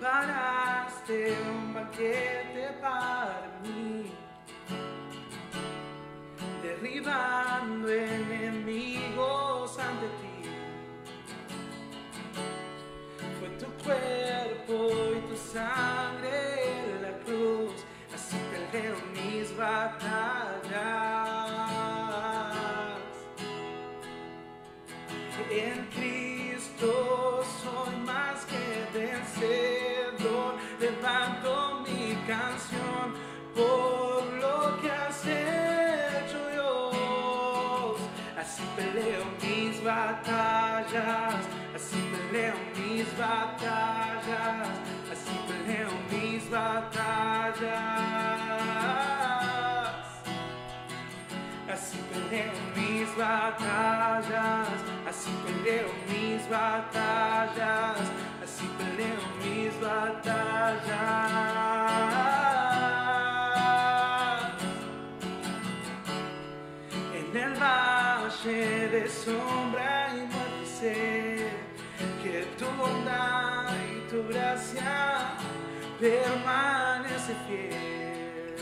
preparaste un banquete para mí, derribando enemigos mis batallas, así peleo mis batallas. Así peleo mis batallas, así peleo mis batallas, así peleo mis batallas. En el valle de sombra tu gracia permanece fiel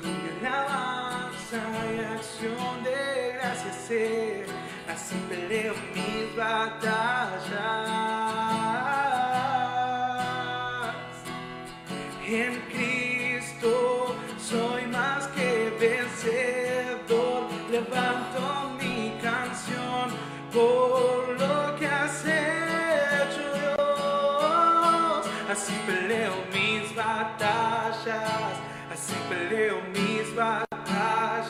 con mi alabanza y acción de gracias así peleo mis batallas. En Cristo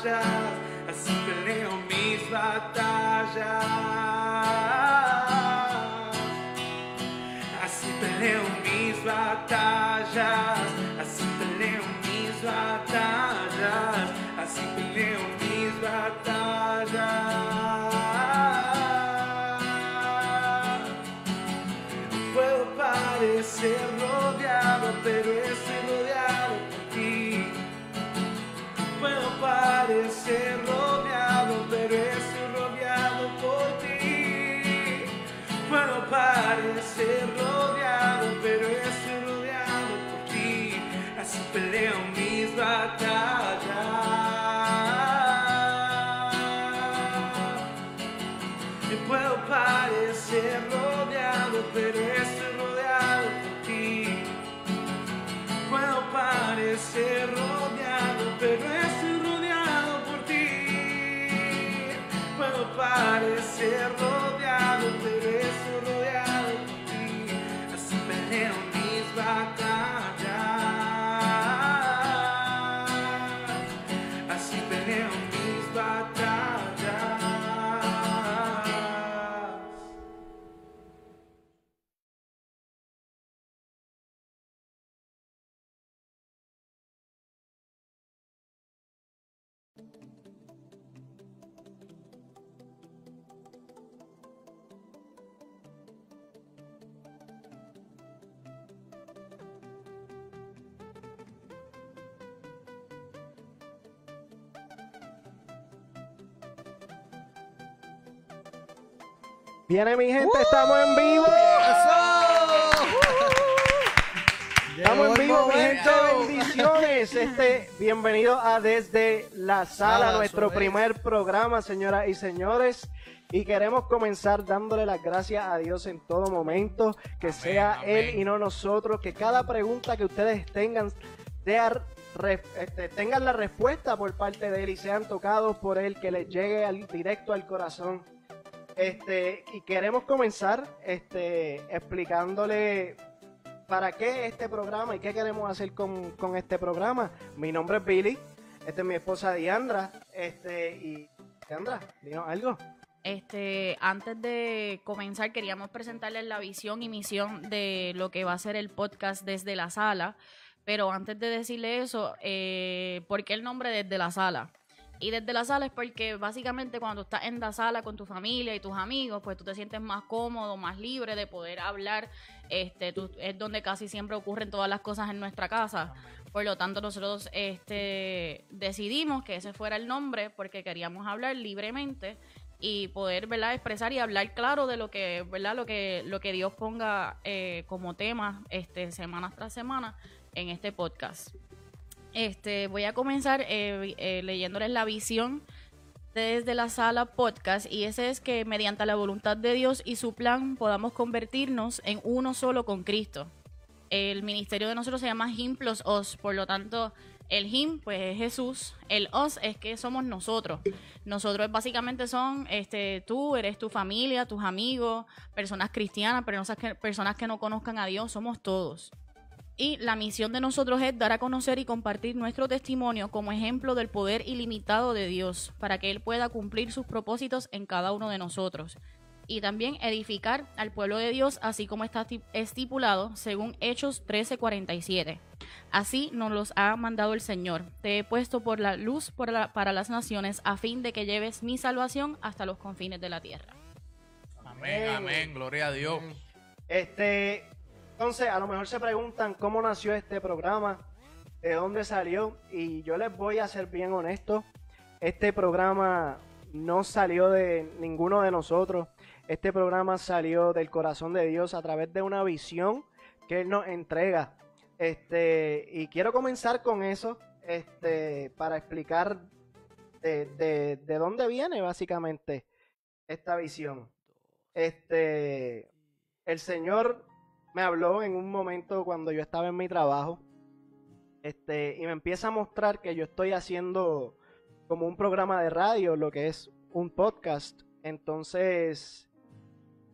batallas, así peleo mis batallas. Así peleo mis batallas, así peleo mis batallas, así peleo pero estoy rodeado por ti. Así peleo mis batallas. Viene mi gente, estamos en vivo. Estamos en vivo, mi gente, bendiciones. Este, bienvenido a Desde la Sala, nuestro primer programa, señoras y señores. Y queremos comenzar dándole las gracias a Dios en todo momento, que sea amén. Él y no nosotros, que cada pregunta que ustedes tengan re- este, tengan la respuesta por parte de Él y sean tocados por Él, que les llegue al- directo al corazón. Este, y queremos comenzar este, explicándole para qué este programa y qué queremos hacer con, con este programa. Mi nombre es Billy, esta es mi esposa Diandra, este, y Diandra, dinos algo. Este, antes de comenzar, queríamos presentarles la visión y misión de lo que va a ser el podcast desde la sala. Pero antes de decirle eso, eh, ¿por qué el nombre desde la sala? Y desde la sala es porque básicamente cuando estás en la sala con tu familia y tus amigos, pues tú te sientes más cómodo, más libre de poder hablar. Este, tú- es donde casi siempre ocurren todas las cosas en nuestra casa. Por lo tanto, nosotros este, decidimos que ese fuera el nombre porque queríamos hablar libremente y poder ¿verdad? expresar y hablar claro de lo que verdad lo que lo que Dios ponga eh, como tema este semana tras semana en este podcast este voy a comenzar eh, eh, leyéndoles la visión desde la sala podcast y ese es que mediante la voluntad de Dios y su plan podamos convertirnos en uno solo con Cristo el ministerio de nosotros se llama Him plus Os por lo tanto el him, pues es Jesús. El os es que somos nosotros. Nosotros básicamente son este, tú, eres tu familia, tus amigos, personas cristianas, personas que, personas que no conozcan a Dios, somos todos. Y la misión de nosotros es dar a conocer y compartir nuestro testimonio como ejemplo del poder ilimitado de Dios, para que Él pueda cumplir sus propósitos en cada uno de nosotros y también edificar al pueblo de Dios, así como está estipulado según Hechos 13:47. Así nos los ha mandado el Señor. Te he puesto por la luz para las naciones, a fin de que lleves mi salvación hasta los confines de la tierra. Amén, amén, gloria a Dios. Este, entonces, a lo mejor se preguntan cómo nació este programa, de dónde salió, y yo les voy a ser bien honesto, este programa no salió de ninguno de nosotros. Este programa salió del corazón de Dios a través de una visión que Él nos entrega. Este, y quiero comenzar con eso, este, para explicar de, dónde viene básicamente esta visión. Este, el Señor me habló en un momento cuando yo estaba en mi trabajo, este, y me empieza a mostrar que yo estoy haciendo como un programa de radio, lo que es un podcast. Entonces,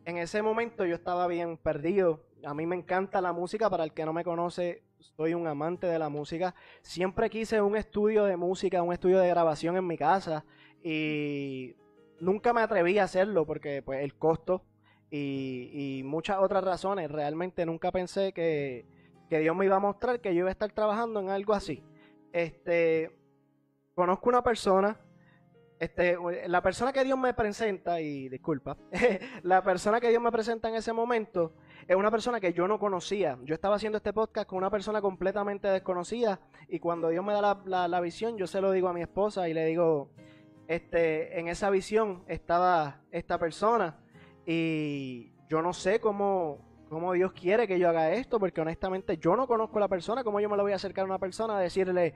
en ese momento yo estaba bien perdido. A mí me encanta la música, para el que no me conoce, soy un amante de la música. Siempre quise un estudio de música, un estudio de grabación en mi casa y nunca me atreví a hacerlo porque pues el costo y, muchas otras razones. Realmente nunca pensé que, que, Dios me iba a mostrar que yo iba a estar trabajando en algo así. Este, conozco una persona este, la persona que Dios me presenta, y disculpa, la persona que Dios me presenta en ese momento es una persona que yo no conocía. Yo estaba haciendo este podcast con una persona completamente desconocida y cuando Dios me da la, visión, yo se lo digo a mi esposa y le digo, este, en esa visión estaba esta persona y yo no sé cómo, cómo Dios quiere que yo haga esto, porque honestamente yo no conozco a la persona, cómo yo me lo voy a acercar a una persona a decirle,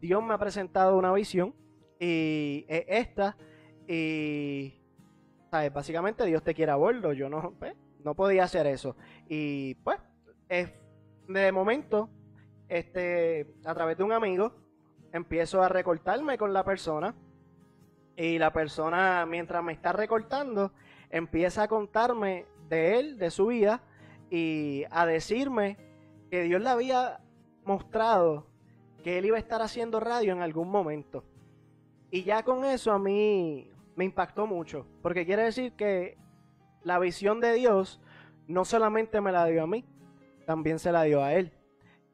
Dios me ha presentado una visión y es esta. Y, ¿sabes? Básicamente Dios te quiere a bordo. Yo no, pues, no podía hacer eso. Y pues, de momento, este, a través de un amigo, empiezo a recortarme con la persona. Y la persona, mientras me está recortando, empieza a contarme de él, de su vida, y a decirme que Dios le había mostrado que él iba a estar haciendo radio en algún momento. Y ya con eso a mí me impactó mucho, porque quiere decir que la visión de Dios no solamente me la dio a mí, también se la dio a él.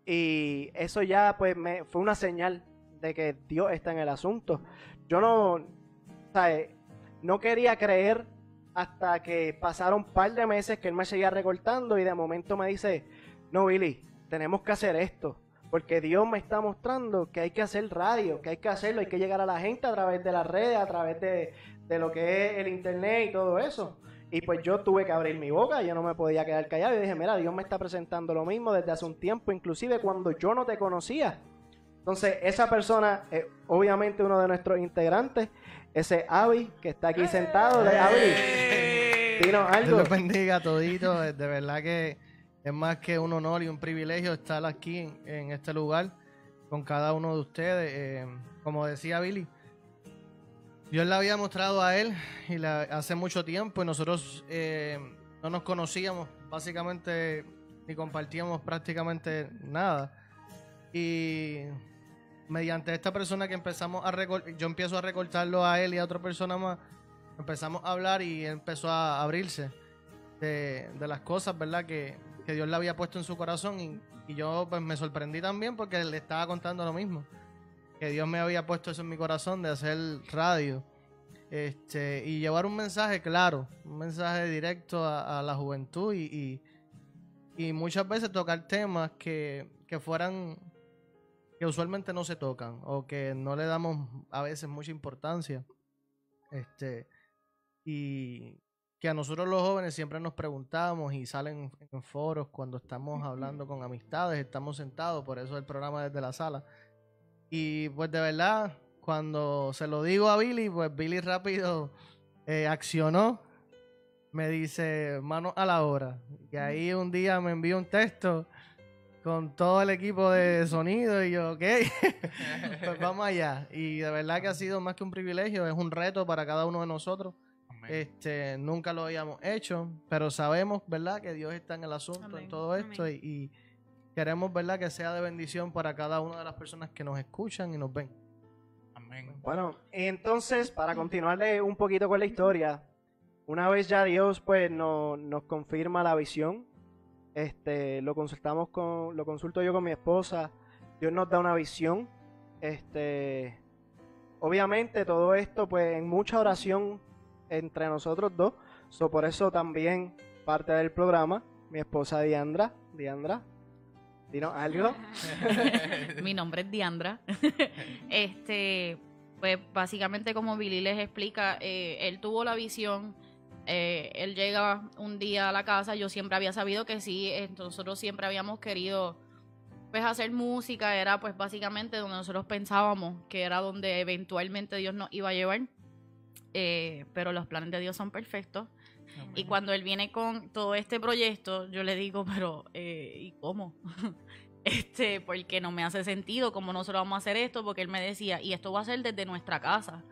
Y eso ya pues me fue una señal de que Dios está en el asunto. Yo no, no quería creer hasta que pasaron un par de meses que él me seguía recortando y de momento me dice, no Billy, tenemos que hacer esto porque Dios me está mostrando que hay que hacer radio, que hay que hacerlo, hay que llegar a la gente a través de las redes, a través de, lo que es el internet y todo eso. Y pues yo tuve que abrir mi boca, yo no me podía quedar callado y dije, mira, Dios me está presentando lo mismo desde hace un tiempo, inclusive cuando yo no te conocía. Entonces, esa persona es obviamente uno de nuestros integrantes, ese Avi que está aquí sentado. De Avi, dinos algo. Dios bendiga todito, de verdad que es más que un honor y un privilegio estar aquí en, este lugar con cada uno de ustedes. Eh, como decía Billy, Dios le había mostrado a él y hace mucho tiempo y nosotros eh, no nos conocíamos básicamente ni compartíamos prácticamente nada. Y mediante esta persona que empezamos a recortar, yo empiezo a recortarlo a él y a otra persona más, empezamos a hablar y empezó a abrirse de, las cosas, ¿verdad? Que, que Dios le había puesto en su corazón y, yo pues me sorprendí también porque le estaba contando lo mismo, que Dios me había puesto eso en mi corazón de hacer radio este, y llevar un mensaje claro, un mensaje directo a, la juventud y, y, muchas veces tocar temas que, que fueran que usualmente no se tocan o que no le damos a veces mucha importancia. Este, y que a nosotros los jóvenes siempre nos preguntamos y salen en foros cuando estamos hablando con amistades, estamos sentados, por eso el programa desde la sala. Y pues de verdad, cuando se lo digo a Billy, pues Billy rápido eh, accionó, me dice mano a la hora. Y ahí un día me envió un texto con todo el equipo de sonido y yo, ok, pues vamos allá. Y de verdad que ha sido más que un privilegio, es un reto para cada uno de nosotros. Amén. Este, nunca lo habíamos hecho, pero sabemos, ¿verdad?, que Dios está en el asunto, Amén. en todo esto, y, y queremos, ¿verdad?, que sea de bendición para cada una de las personas que nos escuchan y nos ven. Amén. Bueno, entonces, para continuarle un poquito con la historia, una vez ya Dios pues no- nos confirma la visión, este, lo consultamos con, lo consulto yo con mi esposa, Dios nos da una visión, este, obviamente todo esto pues en mucha oración entre nosotros dos, so, por eso también parte del programa, mi esposa Diandra, Diandra, algo. Mi nombre es Diandra. este, pues básicamente como Billy les explica, eh, él tuvo la visión. Eh, él llega un día a la casa, yo siempre había sabido que sí, eh, nosotros siempre habíamos querido pues hacer música, era pues básicamente donde nosotros pensábamos que era donde eventualmente Dios nos iba a llevar, Eh, pero los planes de Dios son perfectos. Y cuando él viene con todo este proyecto, yo le digo, pero eh, ¿y cómo? este, porque no me hace sentido cómo nosotros vamos a hacer esto, porque él me decía, y esto va a ser desde nuestra casa.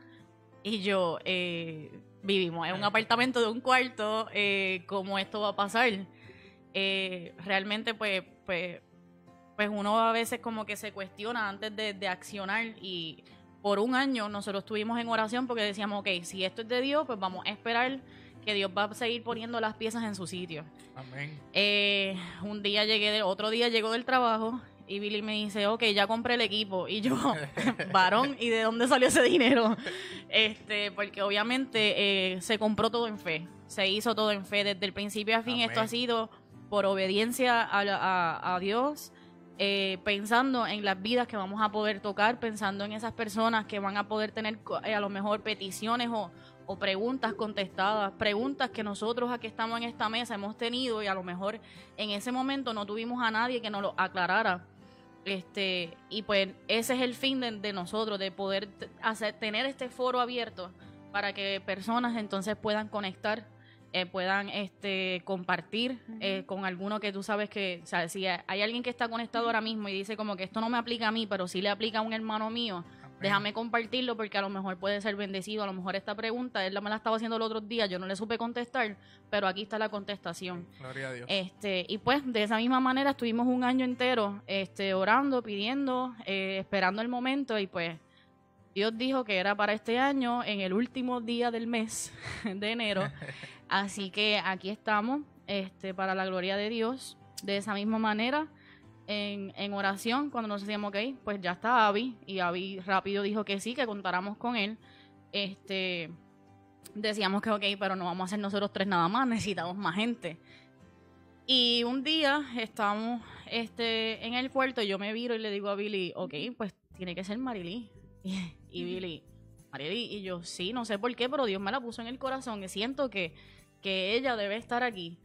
Y yo, eh, vivimos en un apartamento de un cuarto, eh, ¿cómo esto va a pasar? Eh, realmente, pues, pues, pues uno a veces como que se cuestiona antes de, de accionar y por un año nosotros estuvimos en oración porque decíamos, ok, si esto es de Dios, pues vamos a esperar que Dios va a seguir poniendo las piezas en su sitio. Amén. Eh, un día llegué, de, otro día llegó del trabajo y Billy me dice, ok, ya compré el equipo. Y yo, varón, ¿y de dónde salió ese dinero? Este, porque obviamente eh, se compró todo en fe, se hizo todo en fe. Desde el principio a fin Amén. esto ha sido por obediencia a, la- a- a Dios, eh, pensando en las vidas que vamos a poder tocar, pensando en esas personas que van a poder tener eh, a lo mejor peticiones o, o preguntas contestadas, preguntas que nosotros aquí estamos en esta mesa hemos tenido y a lo mejor en ese momento no tuvimos a nadie que nos lo aclarara. Este, y pues ese es el fin de, de nosotros, de poder hacer, tener este foro abierto para que personas entonces puedan conectar, eh, puedan este, compartir eh, con alguno que tú sabes que, o sea, si hay alguien que está conectado ahora mismo y dice como que esto no me aplica a mí, pero sí le aplica a un hermano mío. Déjame compartirlo porque a lo mejor puede ser bendecido, a lo mejor esta pregunta, él la- me la estaba haciendo el otro día, yo no le supe contestar, pero aquí está la contestación. Gloria a Dios. Este, y pues de esa misma manera estuvimos un año entero este, orando, pidiendo, eh, esperando el momento y pues Dios dijo que era para este año en el último día del mes de enero. Así que aquí estamos este, para la gloria de Dios. De esa misma manera, en, en oración, cuando nos decíamos, ok, pues ya está Avi y Avi rápido dijo que sí, que contáramos con él. Este, decíamos que ok, pero no vamos a hacer nosotros tres nada más, necesitamos más gente. Y un día estábamos este, en el puerto, yo me viro y le digo a Billy, ok, pues tiene que ser Marilí. Y, y Billy, Marilí, y yo, sí, no sé por qué, pero Dios me la puso en el corazón y siento que, que ella debe estar aquí.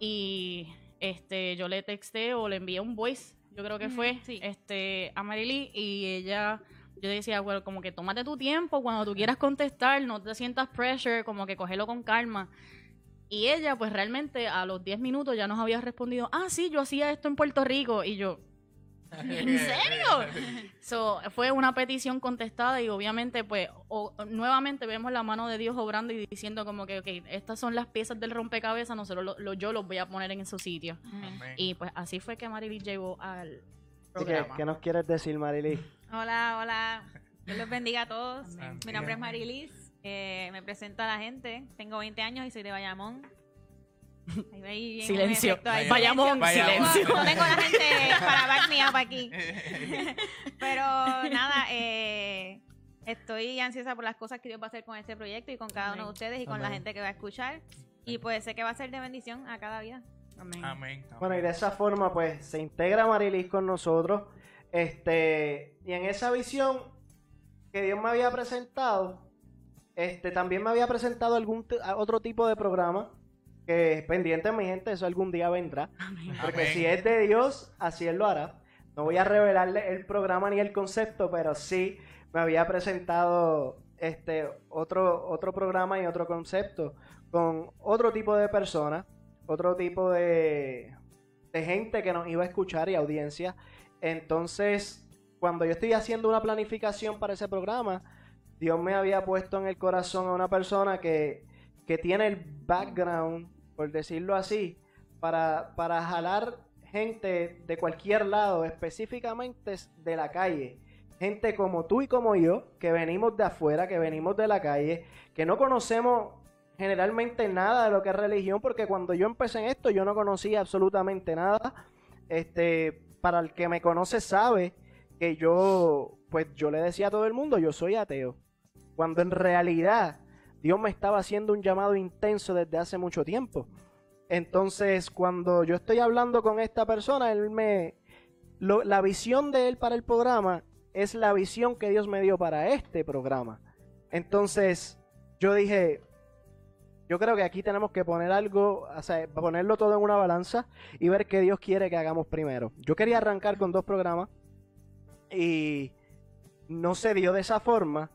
Y este, yo le texté o le envié un voice, yo creo que fue, sí. este, a Marilí, y ella yo decía, bueno, como que tómate tu tiempo cuando tú quieras contestar, no te sientas pressure, como que cógelo con calma. Y ella, pues realmente a los 10 minutos ya nos había respondido, ah, sí, yo hacía esto en Puerto Rico. Y yo, ¿en serio? So, fue una petición contestada y obviamente, pues, o- nuevamente vemos la mano de Dios obrando y diciendo como que, ok, estas son las piezas del rompecabezas, nosotros lo- lo- yo los voy a poner en su sitio. Amén. Y pues así fue que Marily llegó al programa. ¿qué nos quieres decir, Marily? Hola, hola. Dios los bendiga a todos. Amén. Mi nombre es Marilis. eh, me presento a la gente. Tengo 20 años y soy de Bayamón. Ahí, ahí Silencio. efecto. Bayamón, Bayamón. silencio. No tengo la gente para back me up aquí. Pero nada, eh, estoy ansiosa por las cosas que Dios va a hacer con este proyecto y con cada uno de ustedes y con la gente que va a escuchar. Y pues sé que va a ser de bendición a cada vida. Amén. Amén. Bueno, y de esa forma, pues, se integra Marilis con nosotros. Este, y en esa visión que Dios me había presentado, este, también me había presentado algún otro tipo de programa que pendiente mi gente, eso algún día vendrá. Porque Amén. si es de Dios, así Él lo hará. No voy a revelarle el programa ni el concepto, pero sí me había presentado este otro, otro programa y otro concepto con otro tipo de personas, otro tipo de, de gente que nos iba a escuchar y audiencia. Entonces, cuando yo estoy haciendo una planificación para ese programa, Dios me había puesto en el corazón a una persona que, que tiene el background, por decirlo así, para, para jalar gente de cualquier lado, específicamente de la calle. Gente como tú y como yo, que venimos de afuera, que venimos de la calle, que no conocemos generalmente nada de lo que es religión, porque cuando yo empecé en esto yo no conocía absolutamente nada. Este, para el que me conoce sabe que yo, pues yo le decía a todo el mundo, yo soy ateo. Cuando en realidad Dios me estaba haciendo un llamado intenso desde hace mucho tiempo. Entonces, cuando yo estoy hablando con esta persona, él me la visión de él para el programa es la visión que Dios me dio para este programa. Entonces, yo dije, yo creo que aquí tenemos que poner algo, o sea, ponerlo todo en una balanza y ver qué Dios quiere que hagamos primero. Yo quería arrancar con dos programas y no se dio de esa forma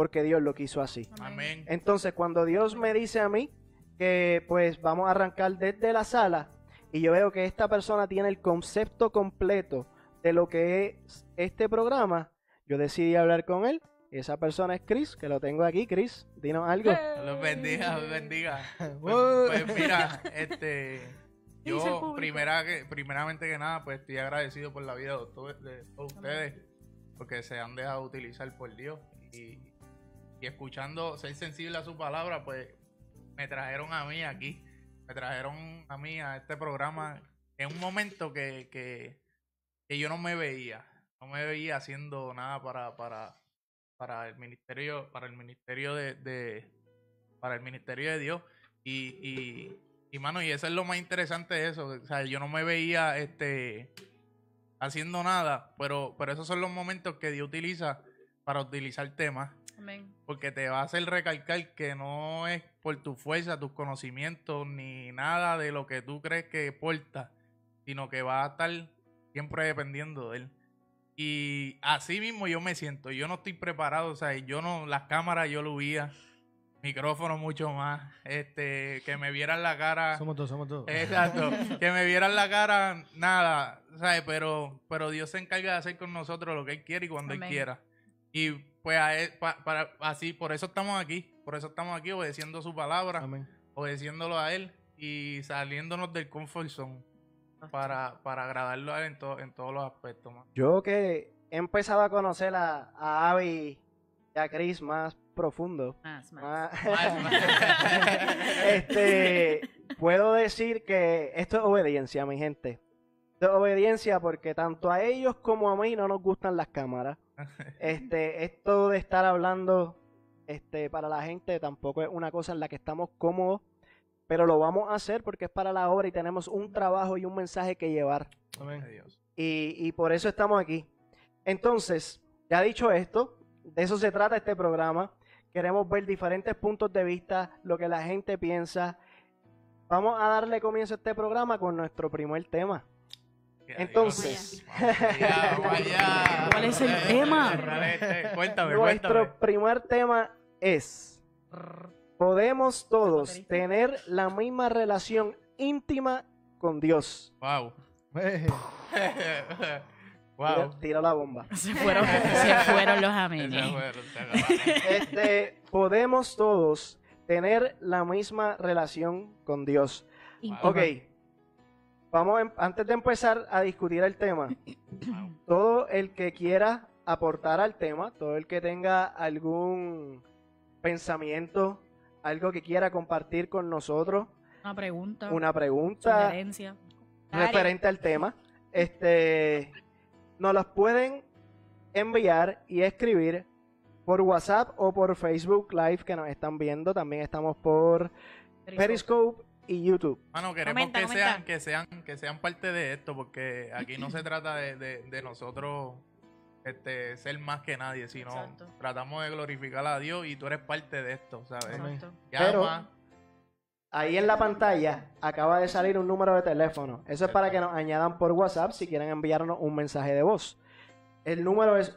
porque Dios lo quiso así. Amén. Entonces, cuando Dios me dice a mí que pues vamos a arrancar desde la sala y yo veo que esta persona tiene el concepto completo de lo que es este programa, yo decidí hablar con él. Y esa persona es Chris, que lo tengo aquí. Chris, dinos algo. Los bendiga, los bendiga. Pues, pues mira, este, yo primera que, primeramente que nada, pues estoy agradecido por la vida de todos, de todos ustedes, porque se han dejado utilizar por Dios y, y escuchando, ser sensible a su palabra, pues me trajeron a mí aquí, me trajeron a mí a este programa en un momento que, que, que yo no me veía, no me veía haciendo nada para, para, para el ministerio, para el ministerio de, de- para el ministerio de Dios. Y, y, mano, y eso es lo más interesante de eso. O sea, yo no me veía este haciendo nada, pero, pero esos son los momentos que Dios utiliza para utilizar temas. Amén. Porque te va a hacer recalcar que no es por tu fuerza, tus conocimientos, ni nada de lo que tú crees que porta, sino que va a estar siempre dependiendo de él. Y así mismo yo me siento. Yo no estoy preparado, o sea, yo no, las cámaras yo lo veía, micrófono mucho más, este, que me vieran la cara. Somos todos, somos todos. Exacto. que me vieran la cara, nada, ¿sabes? Pero, pero Dios se encarga de hacer con nosotros lo que Él quiere y cuando Amén. Él quiera. Y pues a él- pa- para, así, por eso estamos aquí. Por eso estamos aquí obedeciendo su palabra, Amén. obedeciéndolo a Él y saliéndonos del comfort zone para, para agradarlo a Él en, to- en todos los aspectos. man. Yo que he empezado a conocer a, a Abby y a Chris más profundo. Más, más. más- Más, más. este, puedo decir que esto es obediencia, mi gente. Esto es obediencia porque tanto a ellos como a mí no nos gustan las cámaras. Este, esto de estar hablando este, para la gente tampoco es una cosa en la que estamos cómodos, pero lo vamos a hacer porque es para la obra y tenemos un trabajo y un mensaje que llevar. Amén. Y, y por eso estamos aquí. Entonces, ya dicho esto, de eso se trata este programa. Queremos ver diferentes puntos de vista, lo que la gente piensa. Vamos a darle comienzo a este programa con nuestro primer tema. Entonces. ¿Cuál es el tema? Cuéntame, cuéntame. nuestro primer tema es, podemos todos tener la misma relación íntima con Dios. Wow. Tira, wow. tira la bomba. Se fueron, se fueron los acabaron. Este, podemos todos tener la misma relación con Dios. Ok. Vamos, em- antes de empezar a discutir el tema, todo el que quiera aportar al tema, todo el que tenga algún pensamiento, algo que quiera compartir con nosotros, Una pregunta. una pregunta sugerencia. referente al tema, este, nos las pueden enviar y escribir por WhatsApp o por Facebook Live que nos están viendo. También estamos por Periscope y YouTube. Queremos Comenta, que, comenta. sean, que sean que sean parte de esto, porque aquí no se trata de, de- de nosotros este, ser más que nadie, sino Exacto. tratamos de glorificar a Dios y tú eres parte de esto, ¿sabes? Pero- Llama, Ahí en la pantalla acaba de salir un número de teléfono. Eso es para que nos añadan por WhatsApp si quieren enviarnos un mensaje de voz. El número es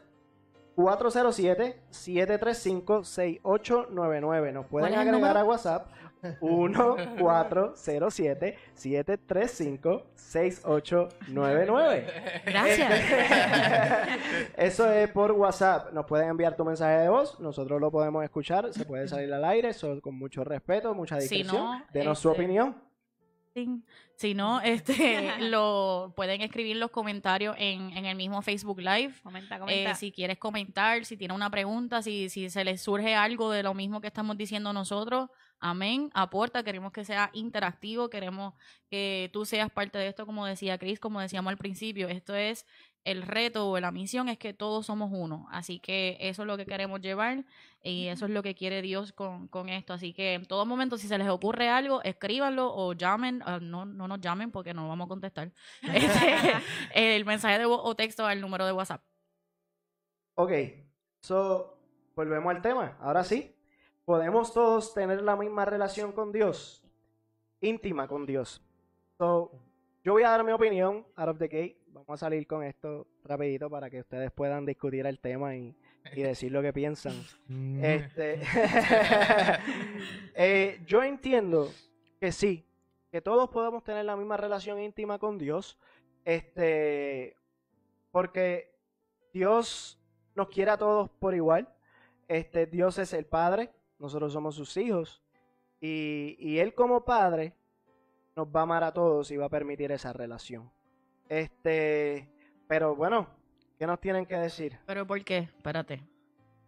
407-735-6899. Nos pueden ¿Cuál es el agregar a WhatsApp 1-407-735-6899. Gracias. Eso es por WhatsApp. Nos pueden enviar tu mensaje de voz. Nosotros lo podemos escuchar. Se puede salir al aire. Eso con mucho respeto, mucha Si discreción. no, Denos su este, opinión. Si no, este, lo pueden escribir los comentarios en, en el mismo Facebook Live. Comenta, Eh, comenta. si quieres comentar, si tiene una pregunta, si, si se les surge algo de lo mismo que estamos diciendo nosotros, amén, aporta, queremos que sea interactivo, queremos que tú seas parte de esto, como decía Chris, como decíamos al principio, esto es el reto o la misión es que todos somos uno, así que eso es lo que queremos llevar y eso es lo que quiere Dios con, con esto, así que en todo momento si se les ocurre algo, escríbanlo o llamen, ah, no, no nos llamen porque no vamos a contestar, Este, el mensaje de voz o texto al número de WhatsApp. Ok, so, volvemos al tema. Ahora sí, podemos todos tener la misma relación con Dios, íntima con Dios. So, yo voy a dar mi opinión out of the gate. Vamos a salir con esto rapidito para que ustedes puedan discutir el tema y, y decir lo que piensan. Mm. Este, eh, yo entiendo que sí, que todos podemos tener la misma relación íntima con Dios, este, porque Dios nos quiere a todos por igual. Este, Dios es el Padre, nosotros somos sus hijos, y, y Él como Padre nos va a amar a todos y va a permitir esa relación. Este, pero bueno, ¿qué nos tienen que decir? ¿Pero por qué? Espérate.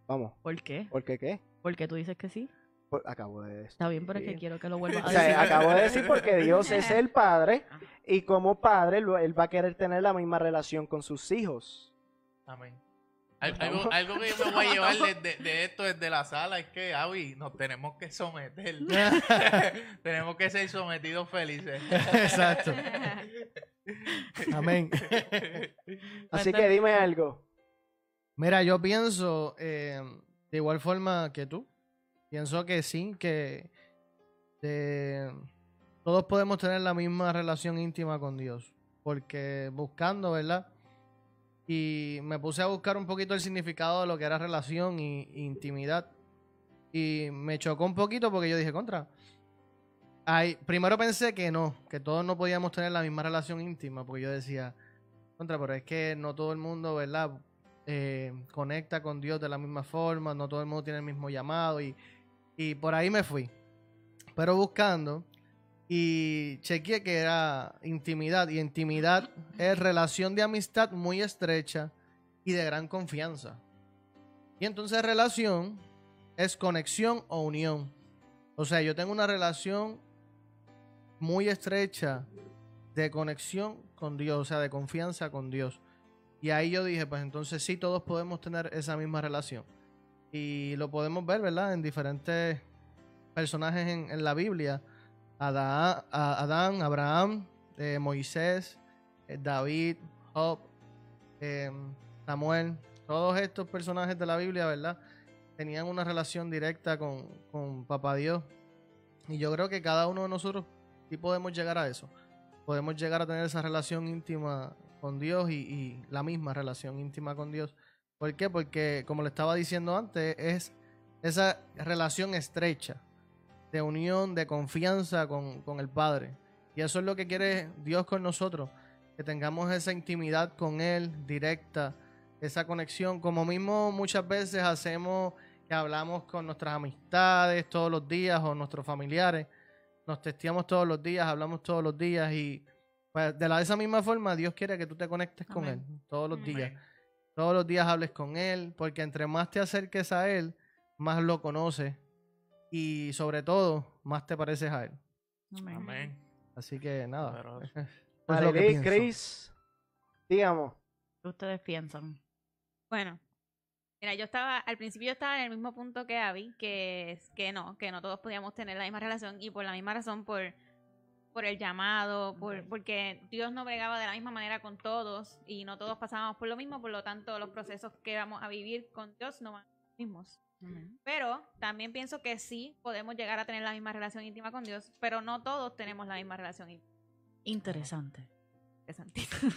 Vamos, ¿Por qué? ¿por qué qué? ¿Por qué tú dices que sí? Por- acabo de decir. Está bien, pero es que quiero que lo vuelvas O a sea, decir. acabo de decir porque Dios es el Padre y como Padre Él va a querer tener la misma relación con sus hijos. Amén. Al- Estamos- Algo, algo que yo me voy a llevar de, de- de esto desde la sala es que, Avi, nos tenemos que someter. tenemos que ser sometidos felices. Exacto. Amén. Así que dime algo. Mira, yo pienso eh, de igual forma que tú. Pienso que sí, que eh, todos podemos tener la misma relación íntima con Dios. Porque buscando, ¿verdad? Y me puse a buscar un poquito el significado de lo que era relación y intimidad. Y me chocó un poquito porque yo dije, contra. Ay, primero pensé que no, que todos no podíamos tener la misma relación íntima, porque yo decía, contra, pero es que no todo el mundo, ¿verdad? eh, conecta con Dios de la misma forma, no todo el mundo tiene el mismo llamado y, y por ahí me fui. Pero buscando y chequeé que era intimidad y intimidad es relación de amistad muy estrecha y de gran confianza. Y entonces relación es conexión o unión. O sea, yo tengo una relación muy estrecha de conexión con Dios, o sea, de confianza con Dios. Y ahí yo dije, pues entonces sí, todos podemos tener esa misma relación. Y lo podemos ver, ¿verdad? En diferentes personajes en, en la Biblia. Adán, Abraham, eh, Moisés, eh, David, Job, eh, Samuel. Todos estos personajes de la Biblia, ¿verdad? Tenían una relación directa con, con Papá Dios. Y yo creo que cada uno de nosotros sí podemos llegar a eso. Podemos llegar a tener esa relación íntima con Dios y, y la misma relación íntima con Dios. ¿Por qué? Porque, como le estaba diciendo antes, es esa relación estrecha de unión, de confianza con, con el Padre. Y eso es lo que quiere Dios con nosotros, que tengamos esa intimidad con Él directa, esa conexión, como mismo muchas veces hacemos que hablamos con nuestras amistades todos los días o nuestros familiares, nos testeamos todos los días, hablamos todos los días y pues de la de esa misma forma Dios quiere que tú te conectes con. Él todos los días. Todos los días hables con Él, porque entre más te acerques a Él, más lo conoces y sobre todo, más te pareces a Él. Amén. Amén. Así que nada. Poderoso. eso es lo que Marily, pienso. Chris, digamos. ¿Qué ustedes piensan? Bueno, mira, yo estaba, al principio yo estaba en el mismo punto que Abby, que es que no, que no todos podíamos tener la misma relación y por la misma razón, por, por el llamado, por, porque Dios no bregaba de la misma manera con todos y no todos pasábamos por lo mismo, por lo tanto los procesos que vamos a vivir con Dios no van a ser los mismos. Pero también pienso que sí podemos llegar a tener la misma relación íntima con Dios, pero no todos tenemos la misma relación íntima. Interesante.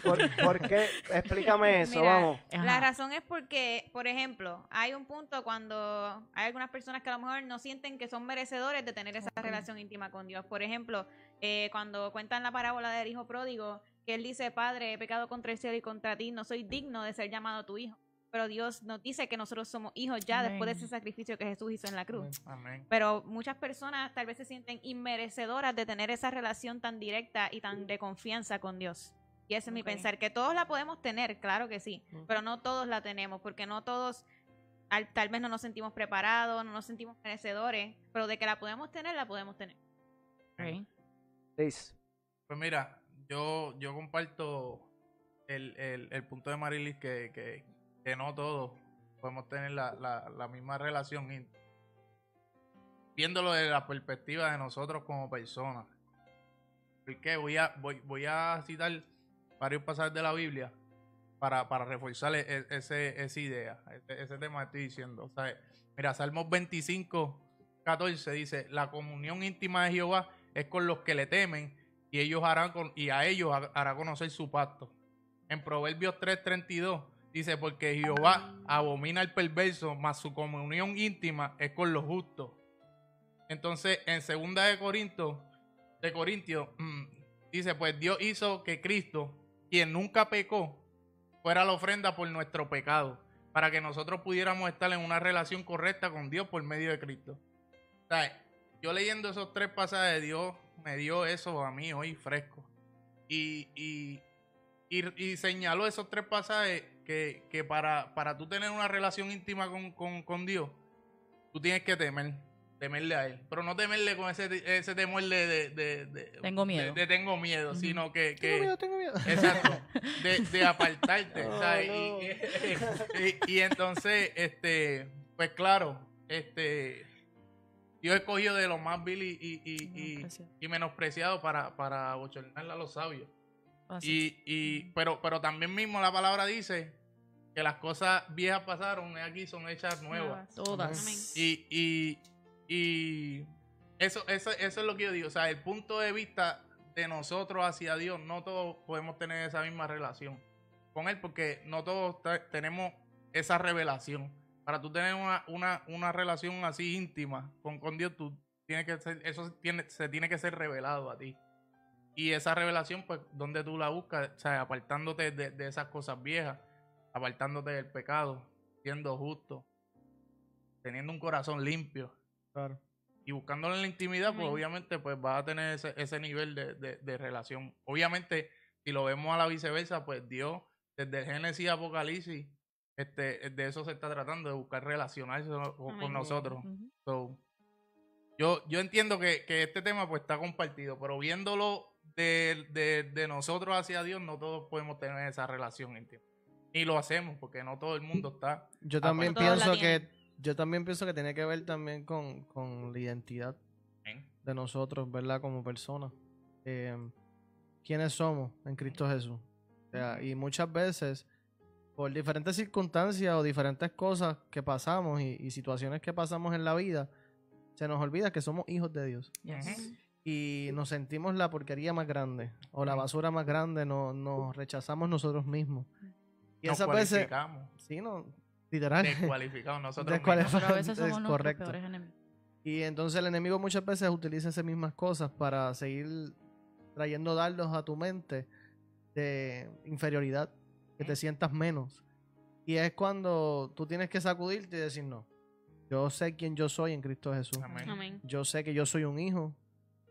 ¿Por, por qué? Explícame eso, Mira, vamos. La Ajá. razón es porque, por ejemplo, hay un punto cuando hay algunas personas que a lo mejor no sienten que son merecedores de tener esa relación íntima con Dios. Por ejemplo, eh, cuando cuentan la parábola del hijo pródigo, que él dice, Padre, he pecado contra el cielo y contra ti, no soy digno de ser llamado tu hijo. Pero Dios nos dice que nosotros somos hijos ya después de ese sacrificio que Jesús hizo en la cruz. Amén. Pero muchas personas tal vez se sienten inmerecedoras de tener esa relación tan directa y tan de confianza con Dios. Y ese es mi pensar, que todos la podemos tener, claro que sí, pero no todos la tenemos, porque no todos, al- tal vez no nos sentimos preparados, no nos sentimos merecedores, pero de que la podemos tener, la podemos tener. Ok. Liz. Pues mira, yo, yo comparto el, el, el punto de Marilis que, que, que no todos podemos tener la, la, la misma relación. y Viéndolo desde la perspectiva de nosotros como personas. Porque voy a, voy, voy a citar varios pasajes de la Biblia para, para reforzar e- ese, esa idea, ese, tema que estoy diciendo. O sea, mira, Salmos 25, 14 dice, la comunión íntima de Jehová es con los que le temen y ellos harán con, y a ellos ha- hará conocer su pacto. En Proverbios 3:32 dice, porque Jehová abomina al perverso, mas su comunión íntima es con los justos. Entonces, en segunda de Corintios, de Corintios, mm, dice, pues Dios hizo que Cristo, quien nunca pecó, fuera la ofrenda por nuestro pecado, para que nosotros pudiéramos estar en una relación correcta con Dios por medio de Cristo. O sea, yo leyendo esos tres pasajes, Dios me dio eso a mí hoy fresco. Y, y, y señaló esos tres pasajes que, que para, para tú tener una relación íntima con, con, con Dios, tú tienes que temer, temerle a Él. Pero no temerle con ese, ese temor de, de, de- de- Tengo miedo. de- de tengo miedo, sino que, que Tengo miedo, tengo miedo. Exacto. De, de apartarte. Oh. Y, y- y entonces, este, pues claro, este, Dios escogió de lo más vil y, y, y- y- Menospreciado. y menospreciado para, para bochornar a los sabios. Y, y, pero, pero también mismo la palabra dice que las cosas viejas pasaron, y aquí son hechas nuevas. Todas. Y, y, y eso, eso, eso es lo que yo digo. O sea, el punto de vista de nosotros hacia Dios, no todos podemos tener esa misma relación con Él, porque no todos te- tenemos esa revelación. Para tú tener una, una, una relación así íntima con, con Dios, tú tienes que ser, eso tiene, se tiene que ser revelado a ti. Y esa revelación, pues, donde tú la buscas, o sea, apartándote de, de esas cosas viejas, apartándote del pecado, siendo justo, teniendo un corazón limpio Claro. y buscándolo en la intimidad, pues obviamente pues vas a tener ese, ese nivel de, de- de relación. Obviamente, si lo vemos a la viceversa, pues Dios, desde el Génesis y Apocalipsis, este, de eso se está tratando, de buscar relacionarse con, con nosotros. So, yo, yo entiendo que, que este tema pues está compartido, pero viéndolo de, de- de nosotros hacia Dios, no todos podemos tener esa relación íntima. Y lo hacemos, porque no todo el mundo está. Yo también pienso que yo también pienso que tiene que ver también con, con la identidad ¿eh? de nosotros, ¿verdad? Como personas. Eh, ¿Quiénes somos en Cristo Jesús? O sea, y muchas veces, por diferentes circunstancias o diferentes cosas que pasamos y, y situaciones que pasamos en la vida, se nos olvida que somos hijos de Dios. Yes. Y nos sentimos la porquería más grande o la basura más grande, no- nos rechazamos nosotros mismos. Y Nos esas veces, sí, no, literal. descualificados nosotros Descualific- mismos. Pero a veces somos Es nuestros correcto. peores enemigos. Y entonces el enemigo muchas veces utiliza esas mismas cosas para seguir trayendo dardos a tu mente de inferioridad, que te sientas menos. Y es cuando tú tienes que sacudirte y decir, no, yo sé quién yo soy en Cristo Jesús. Amén. Amén. Yo sé que yo soy un hijo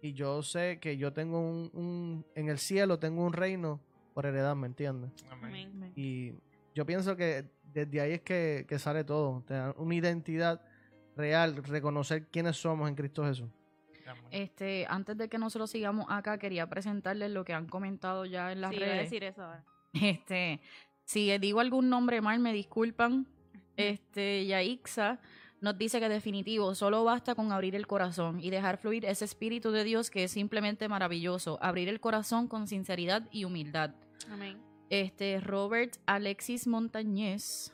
y yo sé que yo tengo un, un- en el cielo tengo un reino por heredad, ¿me entiendes? Amén. Amén. Y yo pienso que desde ahí es que, que sale todo, tener una identidad real, reconocer quiénes somos en Cristo Jesús. Este, antes de que nosotros sigamos acá, quería presentarles lo que han comentado ya en las Sí, iba a redes. decir eso ahora. Este, si digo algún nombre mal, me disculpan. Este, Yaixa nos dice que definitivo, solo basta con abrir el corazón y dejar fluir ese espíritu de Dios que es simplemente maravilloso. Abrir el corazón con sinceridad y humildad. Amén. Este, Robert Alexis Montañez,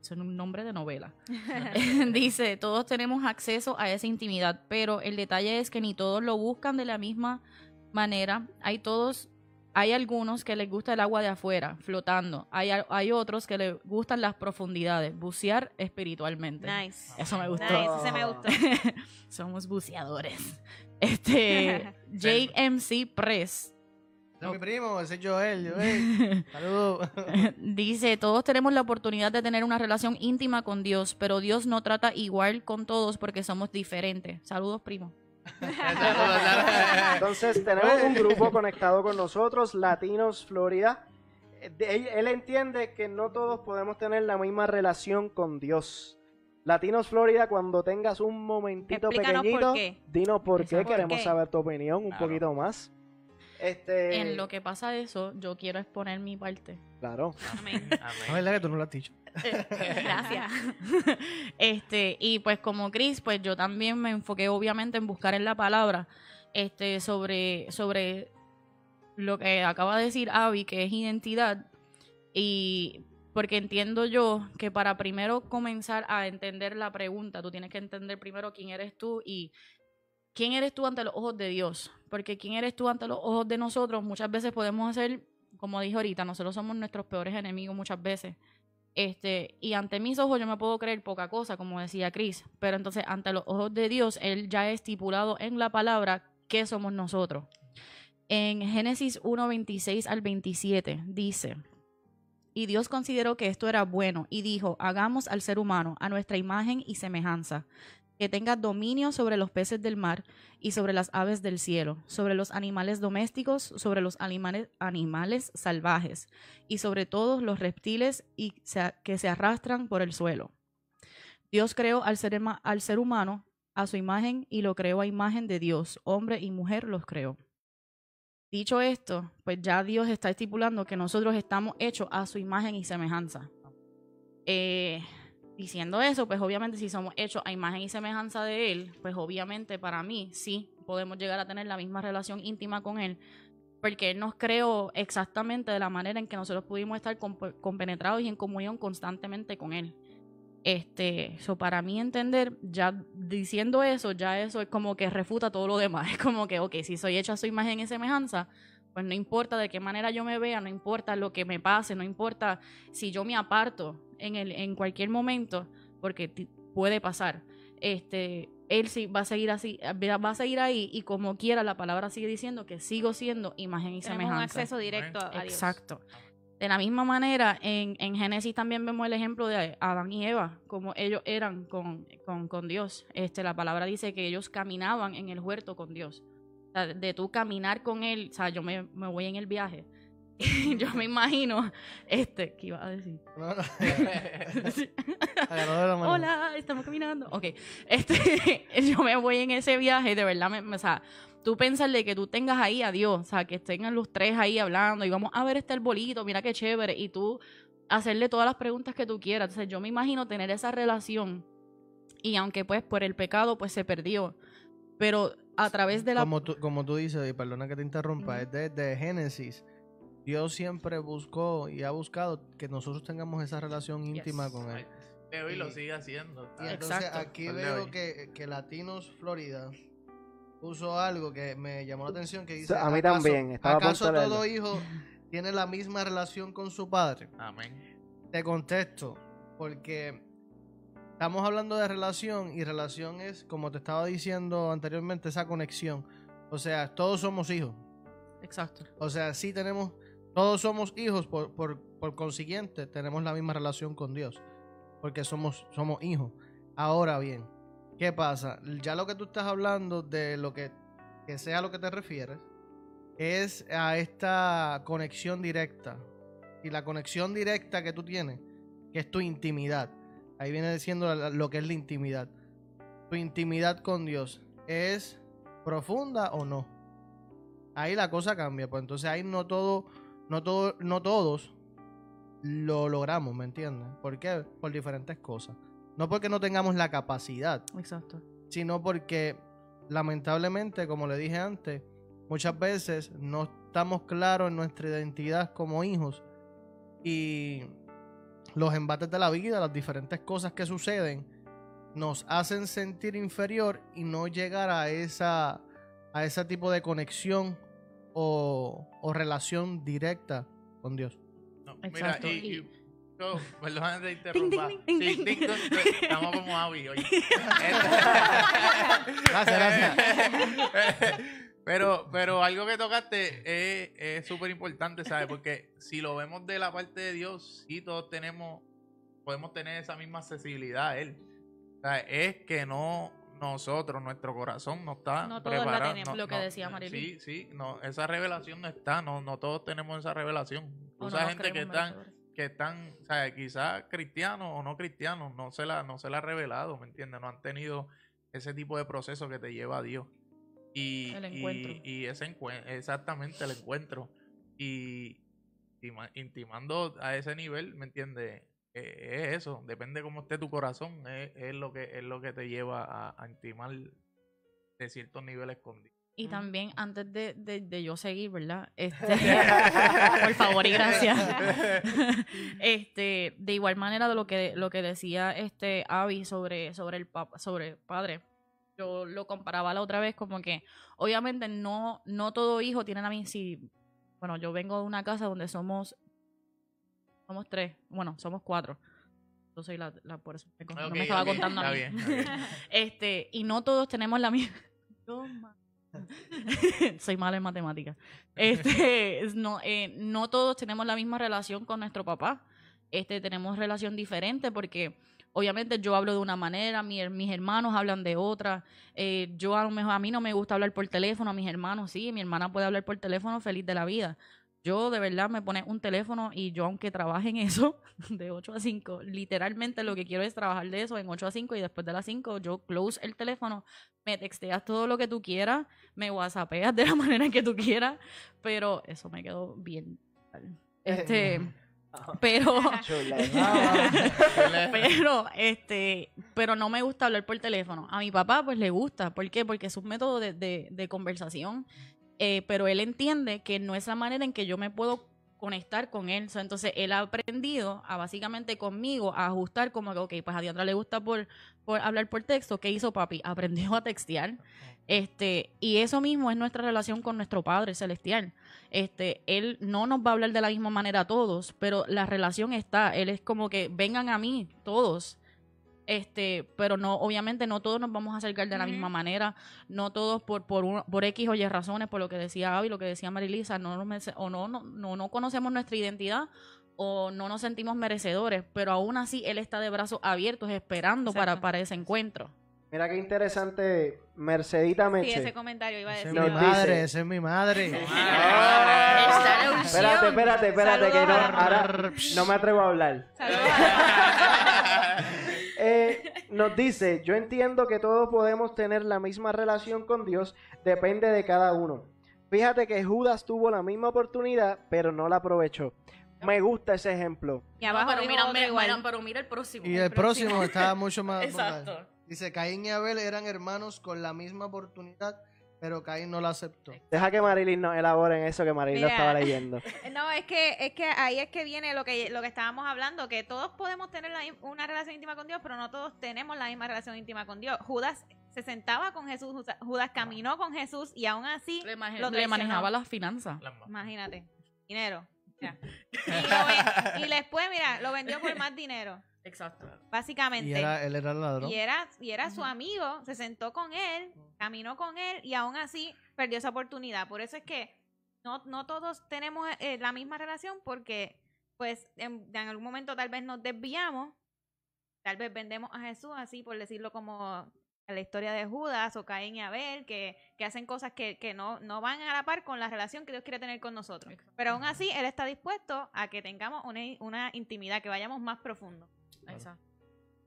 es un nombre de novela, dice, todos tenemos acceso a esa intimidad, pero el detalle es que ni todos lo buscan de la misma manera. Hay todos, hay algunos que les gusta el agua de afuera, flotando. Hay, hay otros que les gustan las profundidades, bucear espiritualmente. Nice. Eso me gustó. Nice, ese me gustó. Somos buceadores. Este, JMC Press Es mi primo, ese es Joel. Joel. Saludos. Dice, todos tenemos la oportunidad de tener una relación íntima con Dios, pero Dios no trata igual con todos porque somos diferentes. Saludos, primo. Entonces tenemos un grupo conectado con nosotros, Latinos Florida. Él, él entiende que no todos podemos tener la misma relación con Dios. Latinos Florida, cuando tengas un momentito Explícanos por pequeñito, qué. dinos por qué. ¿Por queremos qué? saber tu opinión un Claro. poquito más. Este, En lo que pasa eso, yo quiero exponer mi parte. Claro. Amén. La verdad que tú no lo has dicho. Gracias. este, y pues como Chris, pues yo también me enfoqué obviamente en buscar en la palabra este sobre sobre lo que acaba de decir Avi, que es identidad y porque entiendo yo que para primero comenzar a entender la pregunta, tú tienes que entender primero quién eres tú y quién eres tú ante los ojos de Dios, porque quién eres tú ante los ojos de nosotros, muchas veces podemos hacer, como dije ahorita, nosotros somos nuestros peores enemigos muchas veces. Este, y ante mis ojos yo me puedo creer poca cosa, como decía Chris, pero entonces ante los ojos de Dios, Él ya ha estipulado en la palabra qué somos nosotros. En Génesis 1, 26 al 27 dice, y Dios consideró que esto era bueno y dijo, hagamos al ser humano a nuestra imagen y semejanza, que tenga dominio sobre los peces del mar y sobre las aves del cielo, sobre los animales domésticos, sobre los animales, animales salvajes y sobre todos los reptiles y que se arrastran por el suelo. Dios creó al ser, al ser humano a su imagen y lo creó a imagen de Dios, hombre y mujer los creó. Dicho esto, pues ya Dios está estipulando que nosotros estamos hechos a su imagen y semejanza. Eh, diciendo eso, pues obviamente si somos hechos a imagen y semejanza de Él, pues obviamente para mí sí podemos llegar a tener la misma relación íntima con Él, porque Él nos creó exactamente de la manera en que nosotros pudimos estar comp- compenetrados y en comunión constantemente con Él. Este, eso para mí entender, ya diciendo eso, ya eso es como que refuta todo lo demás. Es como que, ok, si soy hecho a su imagen y semejanza, pues no importa de qué manera yo me vea, no importa lo que me pase, no importa si yo me aparto en, el, en cualquier momento, porque puede pasar. Este, él sí va a seguir así, va va a seguir ahí y como quiera la palabra sigue diciendo que sigo siendo imagen y Tenemos un semejanza. acceso directo a, a Dios. Exacto. De la misma manera, en, en Génesis también vemos el ejemplo de Adán y Eva, como ellos eran con, con, con Dios. Este, la palabra dice que ellos caminaban en el huerto con Dios. O sea, de tú caminar con Él, o sea, yo me, me voy en el viaje. yo me imagino, este, ¿qué iba a decir? No, no. Hola, estamos caminando. Ok, este, yo me voy en ese viaje, de verdad, me, me- o sea, tú pensas de que tú tengas ahí a Dios, o sea, que tengan los tres ahí hablando y vamos a ver este arbolito, mira qué chévere, y tú hacerle todas las preguntas que tú quieras. Entonces, yo me imagino tener esa relación y aunque pues por el pecado pues se perdió, pero a través de la... Como tú, como tú dices, y perdona que te interrumpa, es desde Génesis. Dios siempre buscó y ha buscado que nosotros tengamos esa relación íntima Yes. con Él. De hoy lo Y- sigue haciendo. Y entonces Exacto. aquí de veo que, que Latinos Florida puso algo que me llamó la atención que dice a mí "¿Acaso- también, estaba ¿Acaso de leerlo". todo hijo tiene la misma relación con su padre? Amén. Te contesto, porque estamos hablando de relación y relación es, como te estaba diciendo anteriormente, esa conexión. O sea, todos somos hijos. Exacto. O sea, sí tenemos, todos somos hijos, por, por, por consiguiente, tenemos la misma relación con Dios, porque somos, somos hijos. Ahora bien, ¿qué pasa? Ya lo que tú estás hablando de lo que, que sea a lo que te refieres, es a esta conexión directa. Y la conexión directa que tú tienes, que es tu intimidad. Ahí viene diciendo lo que es la intimidad. Tu intimidad con Dios, ¿es profunda o no? ahí la cosa cambia, pues entonces ahí no todo, no todo, no todos lo logramos, ¿me entiendes? ¿Por qué? Por diferentes cosas. No porque no tengamos la capacidad, Exacto. sino porque lamentablemente, como le dije antes, muchas veces no estamos claros en nuestra identidad como hijos y los embates de la vida, las diferentes cosas que suceden, nos hacen sentir inferior y no llegar a esa a ese tipo de conexión o, o relación directa con Dios. No, mira, y, y yo, interrumpa. ding, ding, Sí, estamos como Avi hoy. Gracias, Pero, pero algo que tocaste es- súper importante, ¿sabes? Porque si lo vemos de la parte de Dios, sí todos tenemos, podemos tener esa misma accesibilidad a Él. Es que no nosotros, nuestro corazón no está No todos la tenemos, lo que decía Marilyn. Sí, sí, no, esa revelación no está, no, no todos tenemos esa revelación. No nos gente que están, que están, o sea, quizás cristianos o no cristianos, no se la, no se la ha revelado, ¿me entiendes? No han tenido ese tipo de proceso que te lleva a Dios. Y, El y- encuentro. Y, ese encuentro, exactamente el encuentro. Y intima- intimando a ese nivel, ¿me entiendes? Eh, es eso, depende cómo esté tu corazón, es, es lo que es lo que te lleva a, a intimar de ciertos niveles con Dios. Y también, antes de, de- de yo seguir, ¿verdad? Este, por favor y gracias. este, de igual manera de lo que, lo que decía este Avi sobre, sobre el papa, sobre el padre. Yo lo comparaba la otra vez como que, obviamente, no, no todo hijo tiene la misma. Si, bueno, yo vengo de una casa donde somos, somos tres, bueno, somos cuatro. Yo soy la, la por eso me, con- no me estaba contando a mí. bien. Este, y no todos tenemos la misma. Soy mala en matemáticas. Este, es- no, eh, no todos tenemos la misma relación con nuestro papá. Este, tenemos relación diferente porque obviamente yo hablo de una manera, mi mis hermanos hablan de otra. Eh, yo a lo mejor a mí no me gusta hablar por teléfono, a mis hermanos sí, mi hermana puede hablar por teléfono feliz de la vida. Yo de verdad me pone un teléfono y yo aunque trabaje en eso de 8 a 5, literalmente lo que quiero es trabajar de eso en 8 a 5 y después de las 5 yo close el teléfono, me texteas todo lo que tú quieras, me whatsappeas de la manera que tú quieras, pero eso me quedó bien. mal. Este, pero pero este pero no me gusta hablar por teléfono. A mi papá pues le gusta. ¿por qué? porque es un método de, de- de conversación. Eh, pero él entiende que no es la manera en que yo me puedo conectar con él. So, entonces él ha aprendido a básicamente conmigo a ajustar como que ok pues a Diandra le gusta por, por hablar por texto. ¿qué hizo papi? aprendió a textear. Este y eso mismo es nuestra relación con nuestro Padre Celestial. Este, él no nos va a hablar de la misma manera a todos, pero la relación está, él es como que vengan a mí todos. Este, pero no, obviamente no todos nos vamos a acercar de la misma manera, no todos por, por, un- por X o Y razones, por lo que decía Gaby, lo que decía Marilisa, no, nos o no, no, no, no conocemos nuestra identidad o no nos sentimos merecedores, pero aún así él está de brazos abiertos esperando para, para ese encuentro. Mira qué interesante, Mercedita Sí, Meche. ese comentario iba a Esa es decir. mi Nos madre, dice- esa es mi madre. Espérate, espérate, espérate, que no, ahora no me atrevo a hablar. Nos dice, yo entiendo que todos podemos tener la misma relación con Dios, depende de cada uno. Fíjate que Judas tuvo la misma oportunidad, pero no la aprovechó. Me gusta ese ejemplo. Y abajo pero, mira, mira, igual. mira, pero mira el próximo. Y el próximo próximo. estaba mucho más. Exacto. brutal. Dice, Caín y Abel eran hermanos con la misma oportunidad, pero Caín no la aceptó. Deja que Marilyn nos elabore en eso que Marilyn lo estaba leyendo. No, es que, es que ahí es que viene lo que, lo que estábamos hablando, que todos podemos tener la una relación íntima con Dios, pero no todos tenemos la misma relación íntima con Dios. Judas se sentaba con Jesús, Judas- caminó con Jesús y aún así, Le, Lo le manejaba las finanzas. Imagínate, dinero. ya. Y, lo ven- y después, mira, lo vendió por más dinero, Exacto. básicamente. Y era, él era el ladrón. Y era, y era su amigo, se sentó con él, caminó con él y aún así perdió esa oportunidad. Por eso es que no, no todos tenemos eh, la misma relación porque pues en, en algún momento tal vez nos desviamos, tal vez vendemos a Jesús así por decirlo como la historia de Judas o Caín y Abel, que, que hacen cosas que, que no, no van a la par con la relación que Dios quiere tener con nosotros. Pero aún así, Él está dispuesto a que tengamos una, una intimidad, que vayamos más profundo. Exacto.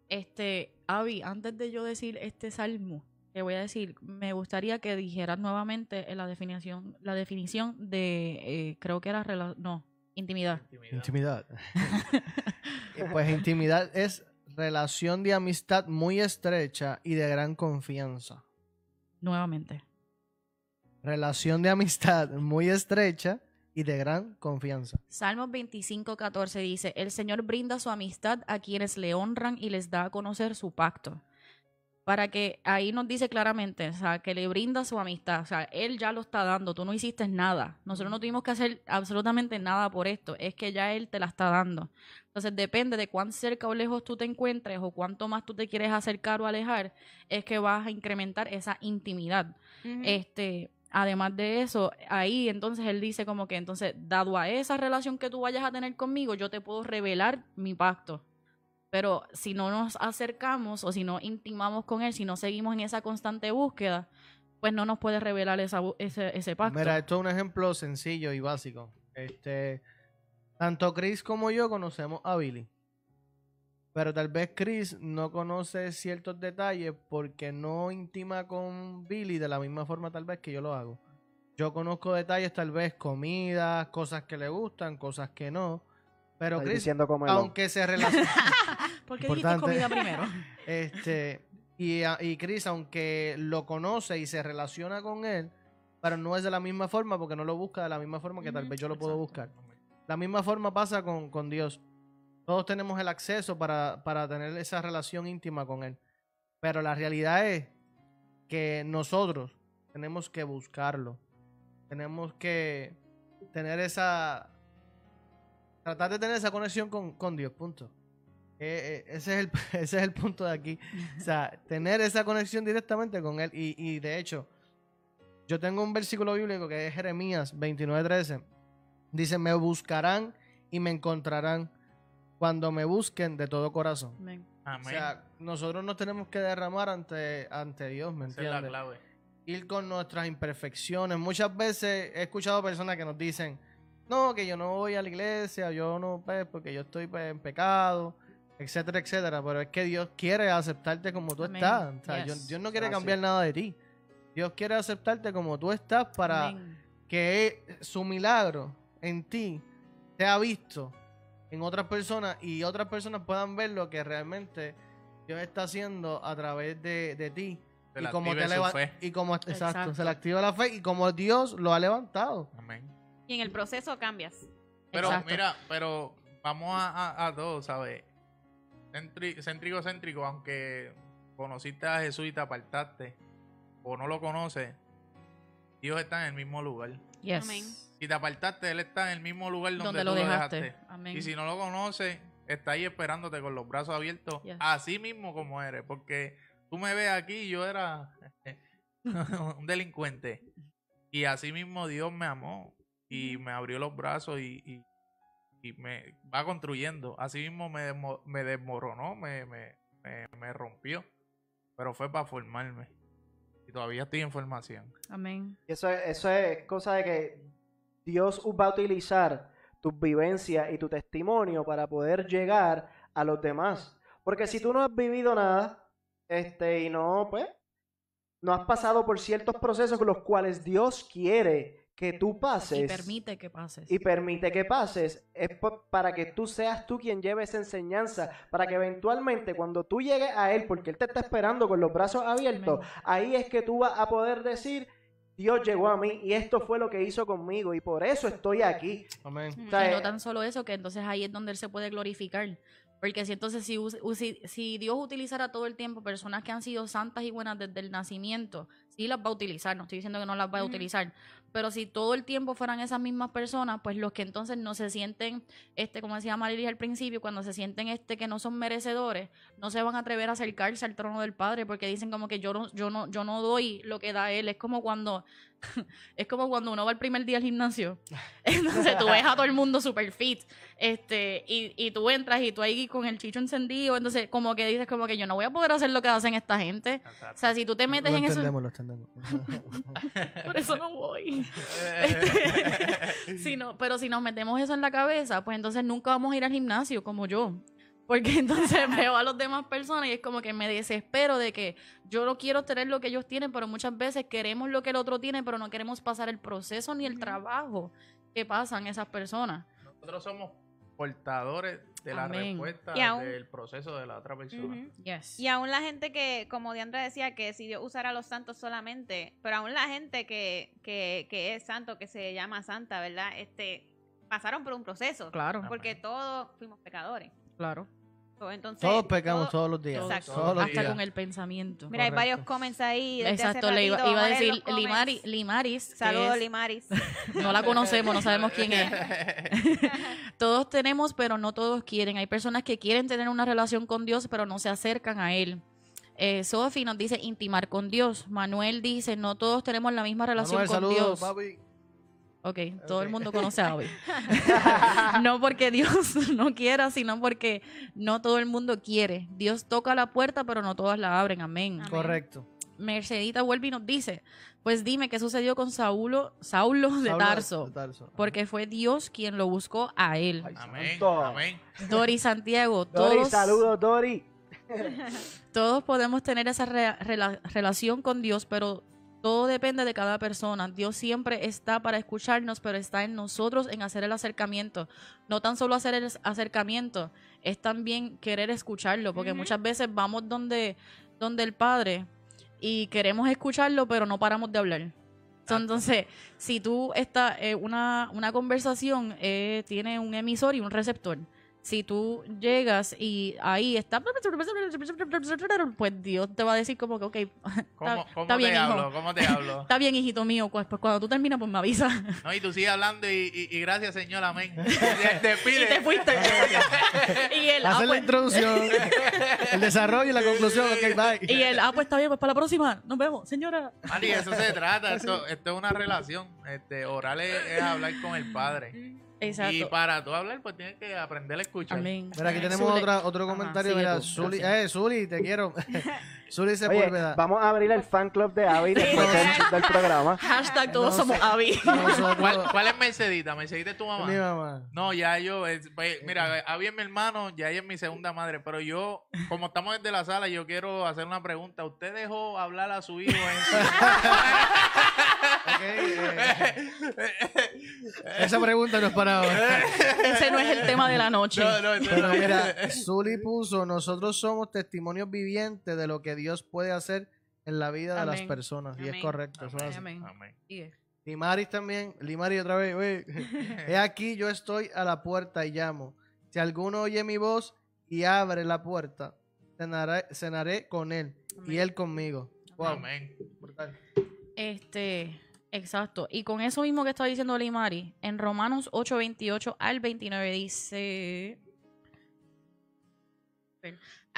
Este, Avi, antes de yo decir este salmo, que voy a decir, me gustaría que dijeras nuevamente en la definición, la definición de, eh, creo que era, rela- no, intimidad. Intimidad. Intimidad. Pues intimidad es relación de amistad muy estrecha y de gran confianza. Nuevamente. Relación de amistad muy estrecha y de gran confianza. Salmos 25, 14 dice, el Señor brinda su amistad a quienes le honran y les da a conocer su pacto. Para que ahí nos dice claramente, o sea, que le brinda su amistad, o sea, Él ya lo está dando, tú no hiciste nada. Nosotros no tuvimos que hacer absolutamente nada por esto, es que ya Él te la está dando. Entonces depende de cuán cerca o lejos tú te encuentres o cuánto más tú te quieres acercar o alejar, es que vas a incrementar esa intimidad. Este, además de eso, ahí entonces él dice como que entonces, dado a esa relación que tú vayas a tener conmigo, yo te puedo revelar mi pacto. Pero si no nos acercamos o si no intimamos con él, si no seguimos en esa constante búsqueda, pues no nos puede revelar ese, ese pacto. Mira, esto es un ejemplo sencillo y básico. Este, tanto Chris como yo conocemos a Billy. Pero tal vez Chris no conoce ciertos detalles porque no intima con Billy de la misma forma tal vez que yo lo hago. Yo conozco detalles tal vez comidas, cosas que le gustan, cosas que no. Pero Estoy Chris, diciendo aunque se relaciona... ¿Por qué dijiste comida primero? Este, y, y Chris, aunque lo conoce y se relaciona con él, pero no es de la misma forma porque no lo busca de la misma forma que tal vez yo lo puedo exacto. buscar. La misma forma pasa con, con Dios. Todos tenemos el acceso para, para tener esa relación íntima con Él. Pero la realidad es que nosotros tenemos que buscarlo. Tenemos que tener esa... Tratar de tener esa conexión con, con Dios, punto. Eh, eh, ese, es el, ese es el punto de aquí. O sea, tener esa conexión directamente con Él. Y, y de hecho, yo tengo un versículo bíblico que es Jeremías 29:13. Dice, me buscarán y me encontrarán cuando me busquen de todo corazón. Amén. O sea, nosotros nos tenemos que derramar ante, ante Dios, ¿me Esa es la entiendes? clave. Ir con nuestras imperfecciones. Muchas veces he escuchado personas que nos dicen, no, que yo no voy a la iglesia, yo no, pues, porque yo estoy pues, en pecado, etcétera, etcétera. Pero es que Dios quiere aceptarte como tú Amén. estás. O sea, Yes. Dios, Dios no quiere cambiar nada de ti. Dios quiere aceptarte como tú estás para Amén. que su milagro en ti sea visto en otras personas y otras personas puedan ver lo que realmente Dios está haciendo a través de, de ti. Se y le como, te fe. y como exacto, Exacto. se le activa la fe y como Dios lo ha levantado. Amén. Y en el proceso cambias. Pero Exacto. mira, pero vamos a, a, a todo, ¿sabes? Centri- Céntrico, céntrico, aunque conociste a Jesús y te apartaste, o no lo conoces, Dios está en el mismo lugar. Yes. Amén. Si te apartaste, Él está en el mismo lugar donde, Donde tú lo lo dejaste. dejaste. Amén. Y si no lo conoces, está ahí esperándote con los brazos abiertos, Yes. así mismo como eres. Porque tú me ves aquí y yo era un delincuente. Y así mismo Dios me amó y me abrió los brazos y, y- y me va construyendo. Así mismo me, desmo- me desmoronó, me, me, me, me rompió. Pero fue para formarme. Y todavía estoy en formación. Amén. Eso es, eso es cosa de que Dios va a utilizar tus vivencias y tu testimonio para poder llegar a los demás. Porque si tú no has vivido nada, este, y no, pues, no has pasado por ciertos procesos con los cuales Dios quiere que tú pases Y permite que pases. y permite que pases, es para que tú seas tú quien lleve esa enseñanza, para que eventualmente cuando tú llegues a Él, porque Él te está esperando con los brazos abiertos, ahí es que tú vas a poder decir, Dios llegó a mí y esto fue lo que hizo conmigo y por eso estoy aquí. Amén. O sea, y no eh, tan solo eso, que entonces ahí es donde él se puede glorificar. Porque si entonces si, usi- si Dios utilizara todo el tiempo personas que han sido santas y buenas desde el nacimiento, sí las va a utilizar, no estoy diciendo que no las va a utilizar, pero si todo el tiempo fueran esas mismas personas, pues los que entonces no se sienten, este, como decía Marilis al principio, cuando se sienten este que no son merecedores, no se van a atrever a acercarse al trono del Padre porque dicen como que yo no, yo no, yo no doy lo que da Él. Es como cuando, es como cuando uno va el primer día al gimnasio. Entonces tú ves a todo el mundo super fit, este, y, y tú entras y tú ahí con el chicho encendido, entonces como que dices como que yo no voy a poder hacer lo que hacen esta gente. O sea, si tú te metes lo en eso, entendemos, lo entendemos. por eso no voy. Si no- pero si nos metemos eso en la cabeza, pues entonces nunca vamos a ir al gimnasio como yo. Porque entonces veo a las demás personas y es como que me desespero de que yo no quiero tener lo que ellos tienen, pero muchas veces queremos lo que el otro tiene, pero no queremos pasar el proceso ni el trabajo que pasan esas personas. Nosotros somos portadores de la Amén. respuesta Y aún- del proceso de la otra persona. Yes. Y aún la gente que, como Diandra decía, que si Dios usara a los santos solamente, pero aún la gente que, que, que es santo, que se llama santa, ¿verdad? Este, pasaron por un proceso. Claro, Porque todos fuimos pecadores. claro. Entonces, Todos pecamos todo- todos los días. Exacto. Todos los Hasta días. con el pensamiento. Mira, hay varios comments ahí. Exacto, le iba, iba a decir. Limari, Limaris. Saludos, Limaris. No la conocemos, no sabemos quién es. todos tenemos, pero no todos quieren. Hay personas que quieren tener una relación con Dios, pero no se acercan a Él. Eh, Sophie nos dice intimar con Dios. Manuel dice, no todos tenemos la misma relación Manuel, con saludos, Dios. papi. Ok, todo el mundo conoce a Abby. no porque Dios no quiera, sino porque no todo el mundo quiere. Dios toca la puerta, pero no todas la abren. Amén. Amén. Correcto. Mercedita vuelve y nos dice, pues dime qué sucedió con Saulo, Saulo de Tarso, de Tarso. porque fue Dios quien lo buscó a él. Ay, Amén. Amén. Dori Santiago, Dori, todos, saludos, Dori. todos podemos tener esa re- rela- relación con Dios, pero todo depende de cada persona. Dios siempre está para escucharnos, pero está en nosotros en hacer el acercamiento. No tan solo hacer el acercamiento, es también querer escucharlo, porque muchas veces vamos donde, donde el Padre y queremos escucharlo, pero no paramos de hablar. Entonces, si tú estás, eh, una, una conversación eh, tiene un emisor y un receptor. Si tú llegas y ahí está, pues Dios te va a decir como que, ok, ¿Cómo, está, cómo está te bien, hijo. hablo? ¿Cómo te hablo? Está bien, hijito mío. Pues, pues cuando tú terminas, pues me avisa. No, y tú sigues hablando y, y- y gracias, Señor, amén. Te, pide. y te fuiste. y él, ah, Hacer la pues, introducción, el desarrollo y la conclusión. Ok, bye. y él, ah, pues está bien, pues para la próxima. Nos vemos, señora. Mari, eso se trata. Esto, esto es una relación. Este, orar es, es hablar con el Padre. Y para tú hablar, pues tienes que aprender a escuchar. Amén. Mira, aquí tenemos Zule. otra, otro Ajá, comentario. sigue mira, Zuli, eh, Zuli, te quiero. Zuli vamos a abrir el fan club de Abby después del, del programa. Hashtag todos No somos sé. Abby. ¿Cuál, cuál es Mercedita? ¿Mercedita es tu mamá? mi mamá. No, ya yo, es- pues, mira, Abby es mi hermano, ya ella es mi segunda madre, pero yo, como estamos desde la sala, yo quiero hacer una pregunta. ¿Usted dejó hablar a su hijo en. Ok, eh, esa pregunta no es para ahora. Ese no es el tema de la noche. No, no, esto Pero no. mira, Zuli puso, nosotros somos testimonios vivientes de lo que Dios puede hacer en la vida de las Amén. personas. Y es Amén. correcto. eso es. Amén. Amén. Limaris también, Limaris otra vez, oye, he aquí yo estoy a la puerta y llamo. Si alguno oye mi voz y abre la puerta, cenaré, cenaré con él y Amén. él conmigo. Wow, Amén. brutal. Este, exacto. Y con eso mismo que está diciendo Limari, en Romanos 8, 28 al 29 dice...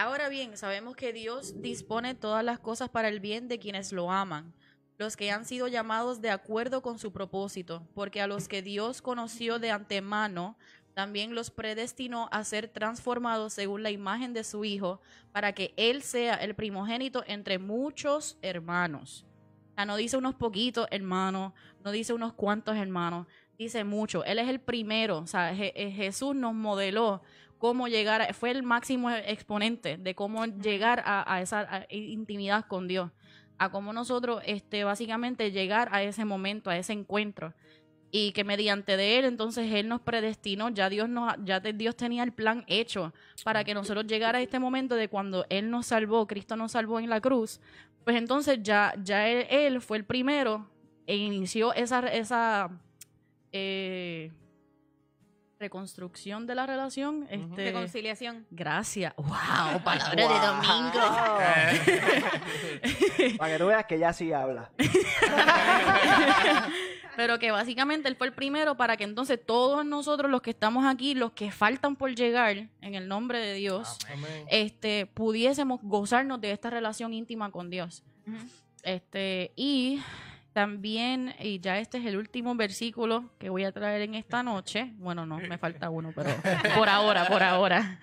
Ahora bien, sabemos que Dios dispone todas las cosas para el bien de quienes lo aman, los que han sido llamados de acuerdo con su propósito, porque a los que Dios conoció de antemano, también los predestinó a ser transformados según la imagen de su Hijo, para que Él sea el primogénito entre muchos hermanos. O sea, no dice unos poquitos hermanos, no dice unos cuantos hermanos, dice mucho. Él es el primero, o sea, eh, Jesús nos modeló cómo llegar, a- fue el máximo exponente de cómo llegar a, a esa a- intimidad con Dios, a cómo nosotros, este, básicamente llegar a ese momento, a ese encuentro. Y que mediante de él, entonces él nos predestinó, ya Dios nos, ya te- Dios tenía el plan hecho para que nosotros llegara a este momento de cuando él nos salvó, Cristo nos salvó en la cruz, pues entonces ya, ya él, él fue el primero e inició esa, esa eh, reconstrucción de la relación. Este, Reconciliación. gracias. ¡Wow! Palabra de domingo. Para que tú veas que ya sí habla. Pero que básicamente él fue el primero para que entonces todos nosotros los que estamos aquí, los que faltan por llegar, en el nombre de Dios, Amén. este, pudiésemos gozarnos de esta relación íntima con Dios. Este, y también, y ya este es el último versículo que voy a traer en esta noche. Bueno, no, me falta uno, pero por ahora, por ahora.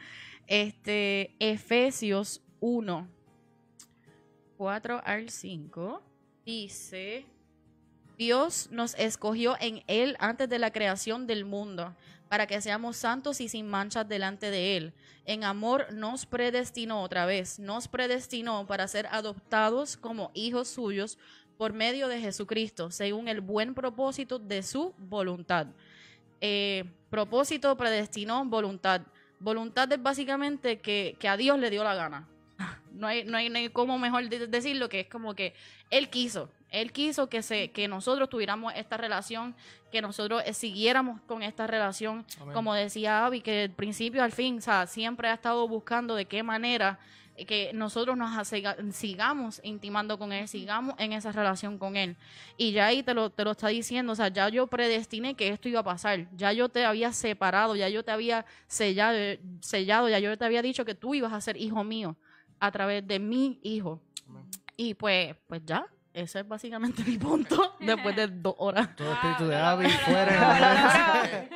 Este, Efesios 1, 4 al 5, dice, Dios nos escogió en Él antes de la creación del mundo, para que seamos santos y sin manchas delante de Él. En amor nos predestinó otra vez, nos predestinó para ser adoptados como hijos suyos por medio de Jesucristo, según el buen propósito de su voluntad. Eh, propósito predestinó voluntad. Voluntad es básicamente que, que a Dios le dio la gana. No hay, no hay, no hay cómo mejor de- decirlo que es como que Él quiso. Él quiso que, se, que nosotros tuviéramos esta relación, que nosotros eh, siguiéramos con esta relación. Amén. Como decía Abby, que del principio al fin, o sea, siempre ha estado buscando de qué manera que nosotros nos sigamos intimando con Él, sigamos en esa relación con Él. Y ya ahí te lo, te lo está diciendo, o sea, ya yo predestiné que esto iba a pasar, ya yo te había separado, ya yo te había sellado, sellado ya yo te había dicho que tú ibas a ser hijo mío a través de mi hijo. Amén. Y pues, pues ya, ese es básicamente mi punto después de dos horas. Todo espíritu de lo Abby fuera.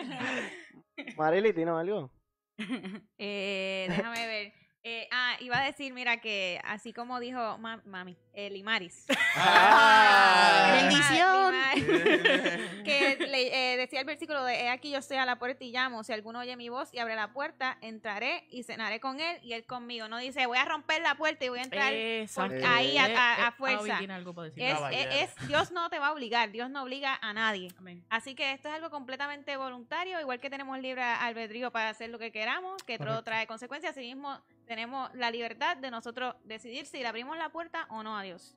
Marily, ¿tienes algo? Eh, déjame ver. Eh, ah, iba a decir, mira, que así como dijo ma- mami, eh, Limaris. Ah. Bendición. Que le- eh, decía el versículo de, he aquí yo estoy a la puerta y llamo, si alguno oye mi voz y abre la puerta, entraré y cenaré con él y él conmigo. No dice, voy a romper la puerta y voy a entrar. Ahí a- a- a Eh, eh, fuerza. Algo para decir. Es, Caballero. es- es- Dios no te va a obligar, Dios no obliga a nadie. Amén. Así que esto es algo completamente voluntario, igual que tenemos libre albedrío para hacer lo que queramos, que todo trae consecuencias, así mismo tenemos la libertad de nosotros decidir si le abrimos la puerta o no a Dios.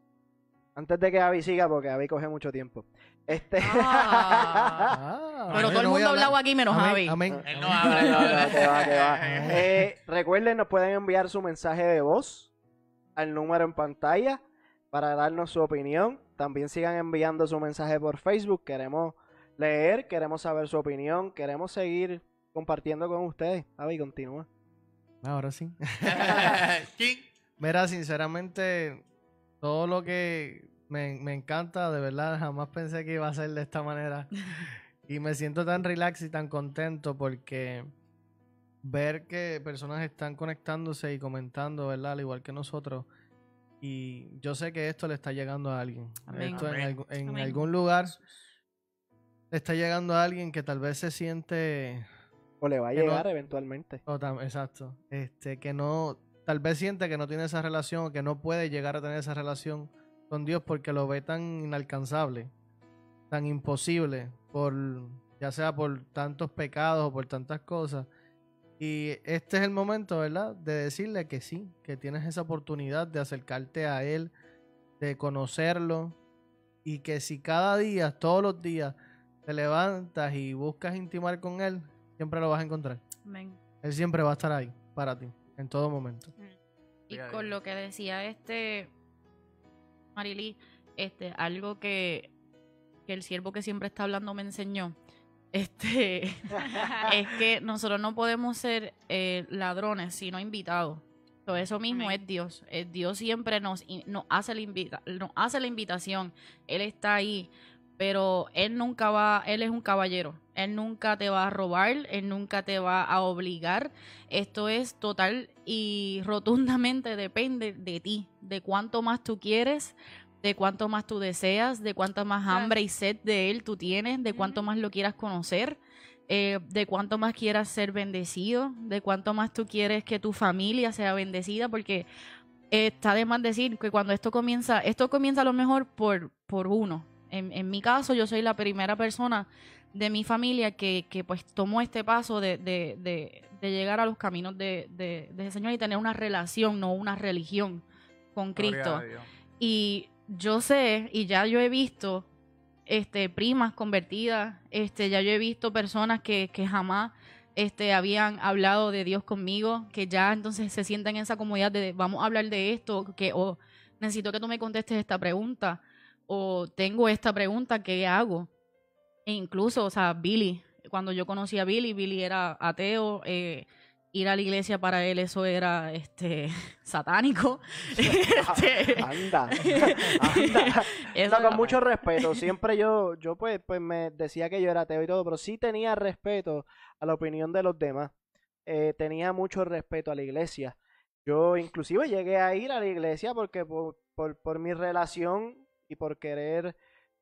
Antes de que Abby siga, porque Abby coge mucho tiempo. Este. Ah. Ah, Pero todo el mundo ha hablado aquí menos Abby. amén. Él no amén. habla, No, no no, que va, que va. habla. Eh, recuerden, nos pueden enviar su mensaje de voz al número en pantalla para darnos su opinión. También sigan enviando su mensaje por Facebook. Queremos leer, queremos saber su opinión, queremos seguir compartiendo con ustedes. Abby, continúa. Ahora sí. King. Mira, sinceramente, todo lo que me, me encanta, de verdad, jamás pensé que iba a ser de esta manera. Y me siento tan relax y tan contento porque ver que personas están conectándose y comentando, ¿verdad? Al igual que nosotros. Y yo sé que esto le está llegando a alguien. Amén. Esto en, Amén. en Amén. algún lugar le está llegando a alguien que tal vez se siente O le va a no- llegar eventualmente. exacto. Este, que no, tal vez siente que no tiene esa relación, o que no puede llegar a tener esa relación con Dios porque lo ve tan inalcanzable, tan imposible, por, ya sea por tantos pecados o por tantas cosas. Y este es el momento, ¿verdad? De decirle que sí, que tienes esa oportunidad de acercarte a Él, de conocerlo, y que si cada día, todos los días, te levantas y buscas intimar con Él, siempre lo vas a encontrar. Amén. Él siempre va a estar ahí para ti, en todo momento. Y Día a con lo que decía este Marily, este, algo que, que el siervo que siempre está hablando me enseñó, este, es que nosotros no podemos ser eh, ladrones, sino invitados. Todo eso mismo Amén. es Dios. Eh, Dios siempre nos, hace la invita- nos hace la invitación. Él está ahí. Pero Él nunca va, Él es un caballero. Él nunca te va a robar, Él nunca te va a obligar. Esto es total y rotundamente depende de ti, de cuánto más tú quieres, de cuánto más tú deseas, de cuánta más hambre y sed de Él tú tienes, de cuánto más lo quieras conocer, eh, de cuánto más quieras ser bendecido, de cuánto más tú quieres que tu familia sea bendecida, porque está de más decir que cuando esto comienza, esto comienza a lo mejor por, por uno. En, en mi caso, yo soy la primera persona de mi familia que, que pues tomó este paso de, de, de, de llegar a los caminos de, de, de ese Señor y tener una relación, no una religión con Cristo. Y yo sé, y ya yo he visto este, primas convertidas, este, ya yo he visto personas que, que jamás este, habían hablado de Dios conmigo, que ya entonces se sienten en esa comodidad de vamos a hablar de esto, que o necesito que tú me contestes esta pregunta, o tengo esta pregunta, ¿qué hago? E incluso, o sea, Billy, cuando yo conocí a Billy, Billy era ateo, eh, ir a la iglesia para él eso era este satánico. Este, Anda, anda. eso- No, con mucho respeto. Siempre yo, yo pues, pues me decía que yo era ateo y todo, pero sí tenía respeto a la opinión de los demás. Eh, tenía mucho respeto a la iglesia. Yo inclusive llegué a ir a la iglesia porque por, por, por mi relación y por querer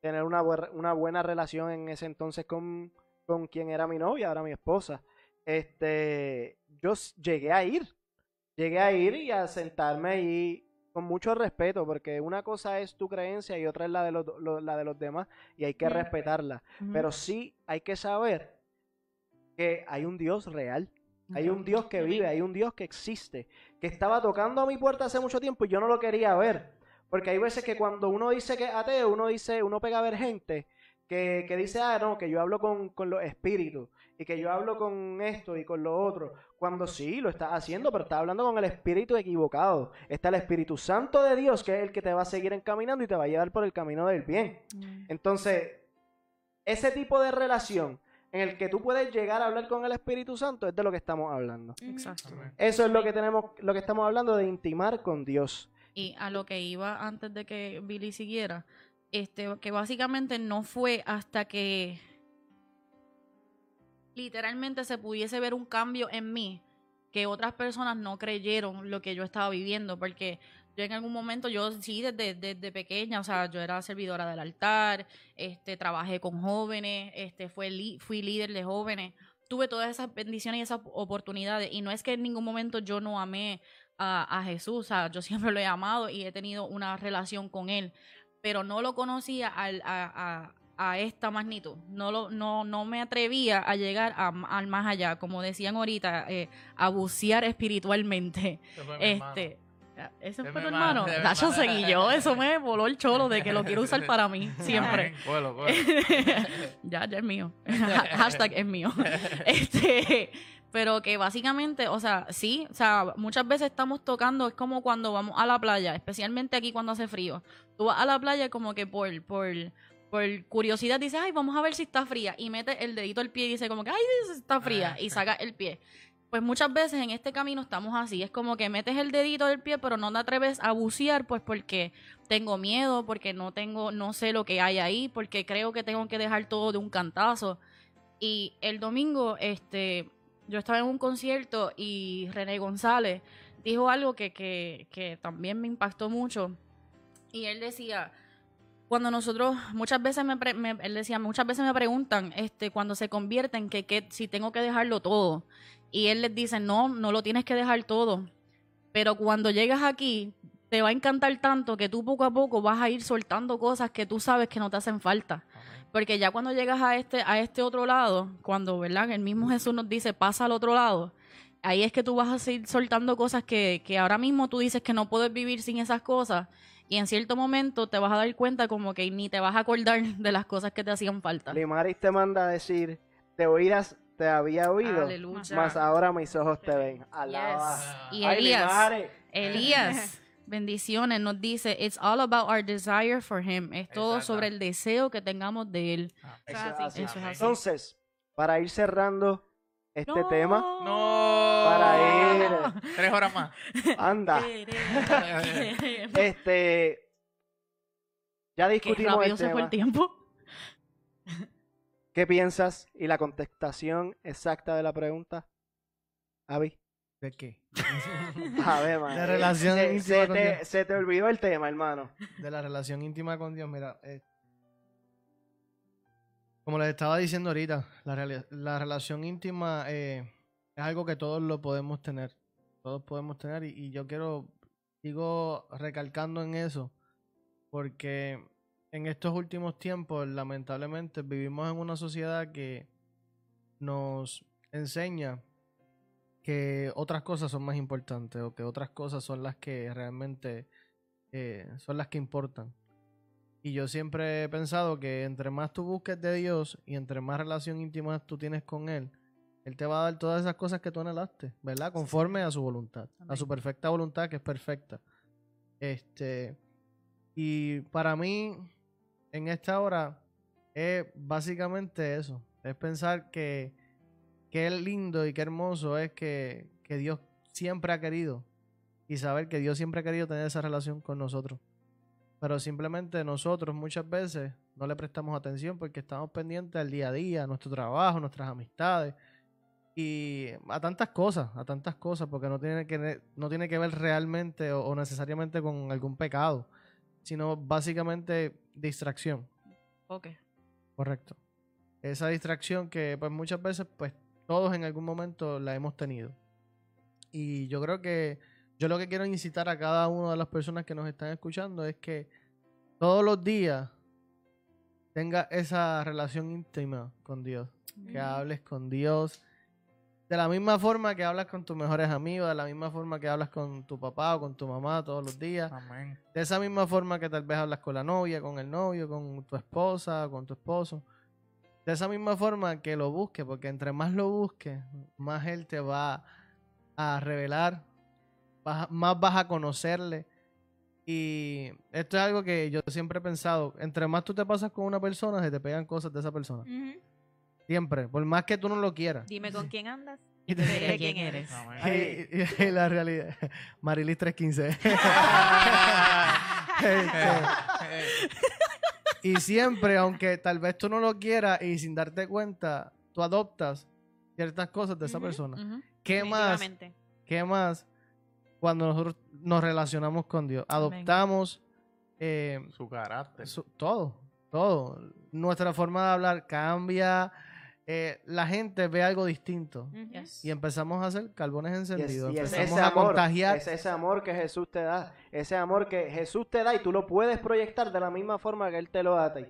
tener una, una buena relación en ese entonces con, con quien era mi novia, ahora mi esposa. Este, yo llegué a ir. Llegué a ir y a sentarme y con mucho respeto, porque una cosa es tu creencia y otra es la de los, lo- la de los demás y hay que respetarla. Pero sí hay que saber que hay un Dios real. Hay un Dios que vive, hay un Dios que existe, que estaba tocando a mi puerta hace mucho tiempo y yo no lo quería ver. Porque hay veces que cuando uno dice que es ateo, uno dice, uno pega a ver gente que, que dice, ah, no, que yo hablo con, con los espíritus y que yo hablo con esto y con lo otro. Cuando sí, lo estás haciendo, pero estás hablando con el espíritu equivocado. Está el Espíritu Santo de Dios, que es el que te va a seguir encaminando y te va a llevar por el camino del bien. Mm. Entonces, ese tipo de relación en el que tú puedes llegar a hablar con el Espíritu Santo es de lo que estamos hablando. Exacto. Amén. Eso es lo que tenemos, lo que estamos hablando de intimar con Dios. Y a lo que iba antes de que Billy siguiera, este, que básicamente no fue hasta que literalmente se pudiese ver un cambio en mí que otras personas no creyeron lo que yo estaba viviendo, porque yo en algún momento, yo sí, desde, desde pequeña, o sea, yo era servidora del altar, este, trabajé con jóvenes, este, fue li- fui líder de jóvenes, tuve todas esas bendiciones y esas oportunidades, y no es que en ningún momento yo no amé a, a Jesús, sea, yo siempre lo he amado y he tenido una relación con Él, pero no lo conocía al- a, a- a esta magnitud, no, lo, no, no me atrevía a llegar a- al más allá, como decían ahorita, eh, a bucear espiritualmente. Ese. Este, ese De fue tu hermano, Nacho seguí yo, eso me voló el cholo de que lo quiero usar para mí, siempre. Ya, ya es mío. Hashtag es mío. este, pero que básicamente, o sea, sí, o sea, muchas veces estamos tocando, es como cuando vamos a la playa, especialmente aquí cuando hace frío. Tú vas a la playa como que por, por, por curiosidad dices, ay, vamos a ver si está fría. Y metes el dedito al pie y dice como que, ay, está fría. Y saca el pie. Pues muchas veces en este camino estamos así. Es como que metes el dedito del pie, pero no te atreves a bucear, pues porque tengo miedo, porque no tengo, no sé lo que hay ahí, porque creo que tengo que dejar todo de un cantazo. Y el domingo, este, yo estaba en un concierto y René González dijo algo que, que, que también me impactó mucho. Y él decía, cuando nosotros, muchas veces me, pre- me- él decía, muchas veces me preguntan, este, cuando se convierten, que, que si tengo que dejarlo todo. Y él les dice, no, no lo tienes que dejar todo. Pero cuando llegas aquí, te va a encantar tanto que tú poco a poco vas a ir soltando cosas que tú sabes que no te hacen falta. Porque ya cuando llegas a este, a este otro lado, cuando, ¿verdad? El mismo Jesús nos dice, pasa al otro lado, ahí es que tú vas a seguir soltando cosas que, que ahora mismo tú dices que no puedes vivir sin esas cosas. Y en cierto momento te vas a dar cuenta como que ni te vas a acordar de las cosas que te hacían falta. Limaris te manda a decir, te oirás, te había oído, Aleluya. mas ahora mis ojos te ven. Alaba. Yes. Y Elías. Elías, bendiciones, nos dice, it's all about our desire for him. Es todo sobre el deseo que tengamos de él. Eso Eso es es así. así. Eso es así. Entonces, para ir cerrando este No. tema, No. Para ir. Tres horas más. anda, Qué este, ya discutimos rápido el se fue tema. el tiempo. ¿Qué piensas? Y la contestación exacta de la pregunta, Avi. ¿De qué? A ver, man. De relación se, íntima se con te, Dios. se te olvidó el tema, hermano. de la relación íntima con Dios, mira, eh, como les estaba diciendo ahorita, la, la relación íntima eh, es algo que todos lo podemos tener, todos podemos tener y, y yo quiero, sigo recalcando en eso, porque en estos últimos tiempos, lamentablemente, vivimos en una sociedad que nos enseña que otras cosas son más importantes o que otras cosas son las que realmente eh, son las que importan. Y yo siempre he pensado que entre más tú busques de Dios y entre más relación íntima tú tienes con Él, Él te va a dar todas esas cosas que tú anhelaste, ¿verdad? Conforme a su voluntad, a su perfecta voluntad que es perfecta. Este, y para mí, en esta hora, es básicamente eso. Es pensar que qué lindo y qué hermoso es que, que Dios siempre ha querido y saber que Dios siempre ha querido tener esa relación con nosotros. Pero simplemente nosotros muchas veces no le prestamos atención porque estamos pendientes al día a día, a nuestro trabajo, nuestras amistades y a tantas cosas, a tantas cosas, porque no tiene que, no tiene que ver realmente o, o necesariamente con algún pecado, sino básicamente distracción. Ok. Correcto. Esa distracción que pues muchas veces pues todos en algún momento la hemos tenido. Y yo creo que yo lo que quiero incitar a cada una de las personas que nos están escuchando es que todos los días tengas esa relación íntima con Dios, que hables con Dios de la misma forma que hablas con tus mejores amigos, de la misma forma que hablas con tu papá o con tu mamá todos los días, Amén. de esa misma forma que tal vez hablas con la novia, con el novio, con tu esposa, con tu esposo. De esa misma forma que lo busques, porque entre más lo busques, más Él te va a revelar, más vas a conocerle. Y esto es algo que yo siempre he pensado, entre más tú te pasas con una persona, se te pegan cosas de esa persona. Siempre, por más que tú no lo quieras. Dime con quién andas. Y te- Diré quién eres. Y, y- y la realidad. Marilis 315. Y siempre, aunque tal vez tú no lo quieras y sin darte cuenta, tú adoptas ciertas cosas de esa persona. ¿Qué más? ¿Qué más cuando nosotros nos relacionamos con Dios? Adoptamos eh, Su carácter. su- todo, todo. Nuestra forma de hablar cambia. Eh, la gente ve algo distinto. Yes. Y empezamos a hacer carbones Y es, encendidos. y es empezamos ese a amor, contagiar. es ese amor que Jesús te da, ese amor que Jesús te da y tú lo puedes proyectar de la misma forma que Él te lo da a ti.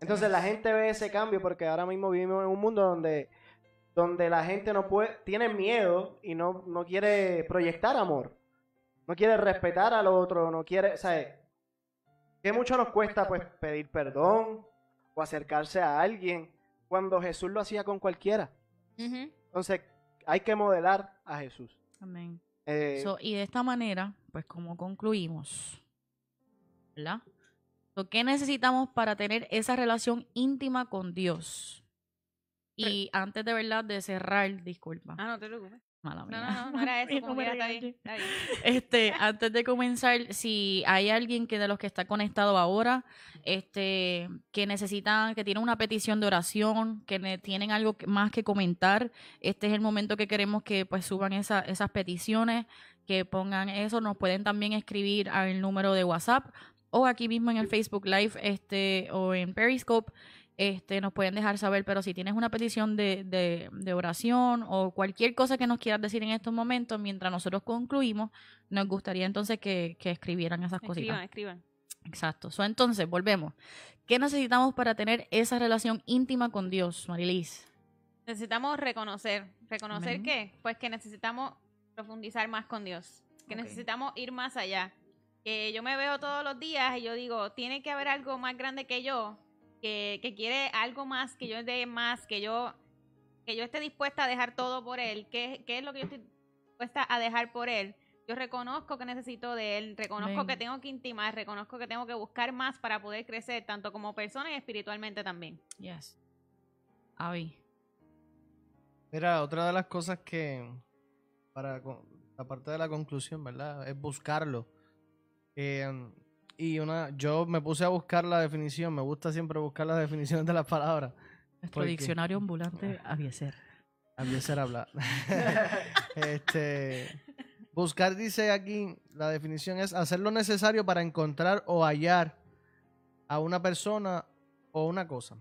Entonces la gente ve ese cambio porque ahora mismo vivimos en un mundo donde, donde la gente no puede, tiene miedo y no, no quiere proyectar amor, no quiere respetar al otro, no quiere, ¿sabes? Que mucho nos cuesta pues pedir perdón o acercarse a alguien cuando Jesús lo hacía con cualquiera. Entonces hay que modelar a Jesús. Amén. Eh, So, y de esta manera, pues como concluimos, ¿verdad? So, ¿Qué necesitamos para tener esa relación íntima con Dios? Y antes de verdad de cerrar, disculpa, Ah, no te preocupes. Mala No, mía. no, no, no era eso. No Como me que ya está regañes. bien. Está bien. Este, antes de comenzar, si hay alguien que de los que está conectado ahora, este, que necesitan, que tienen una petición de oración, que ne- tienen algo que- más que comentar, este es el momento que queremos que pues suban esa- esas peticiones, que pongan eso, nos pueden también escribir al número de WhatsApp o aquí mismo en el Facebook Live, este, o en Periscope. Este, nos pueden dejar saber, pero si tienes una petición de, de, de oración o cualquier cosa que nos quieras decir en estos momentos, mientras nosotros concluimos, nos gustaría entonces que, que escribieran esas Escriban, cositas. escriban. Exacto. So, entonces, volvemos. ¿Qué necesitamos para tener esa relación íntima con Dios, Marilis? Necesitamos reconocer. ¿Reconocer Amén. qué? Pues que necesitamos profundizar más con Dios. Que necesitamos ir más allá. Que yo me veo todos los días y yo digo, tiene que haber algo más grande que yo, que, que quiere algo más, que yo dé más, que yo, que yo esté dispuesta a dejar todo por Él. ¿Qué, qué es lo que yo estoy dispuesta a dejar por Él? Yo reconozco que necesito de Él, reconozco que tengo que intimar, reconozco que tengo que buscar más para poder crecer, tanto como persona y espiritualmente también. Yes. Avi. Mira, otra de las cosas que, para la parte de la conclusión, ¿verdad? Es buscarlo. Eh, y una, yo me puse a buscar la definición, me gusta siempre buscar las definiciones de las palabras. Nuestro diccionario ambulante, Avieser. A empezar a hablar. este, buscar dice aquí, la definición es hacer lo necesario para encontrar o hallar a una persona o una cosa.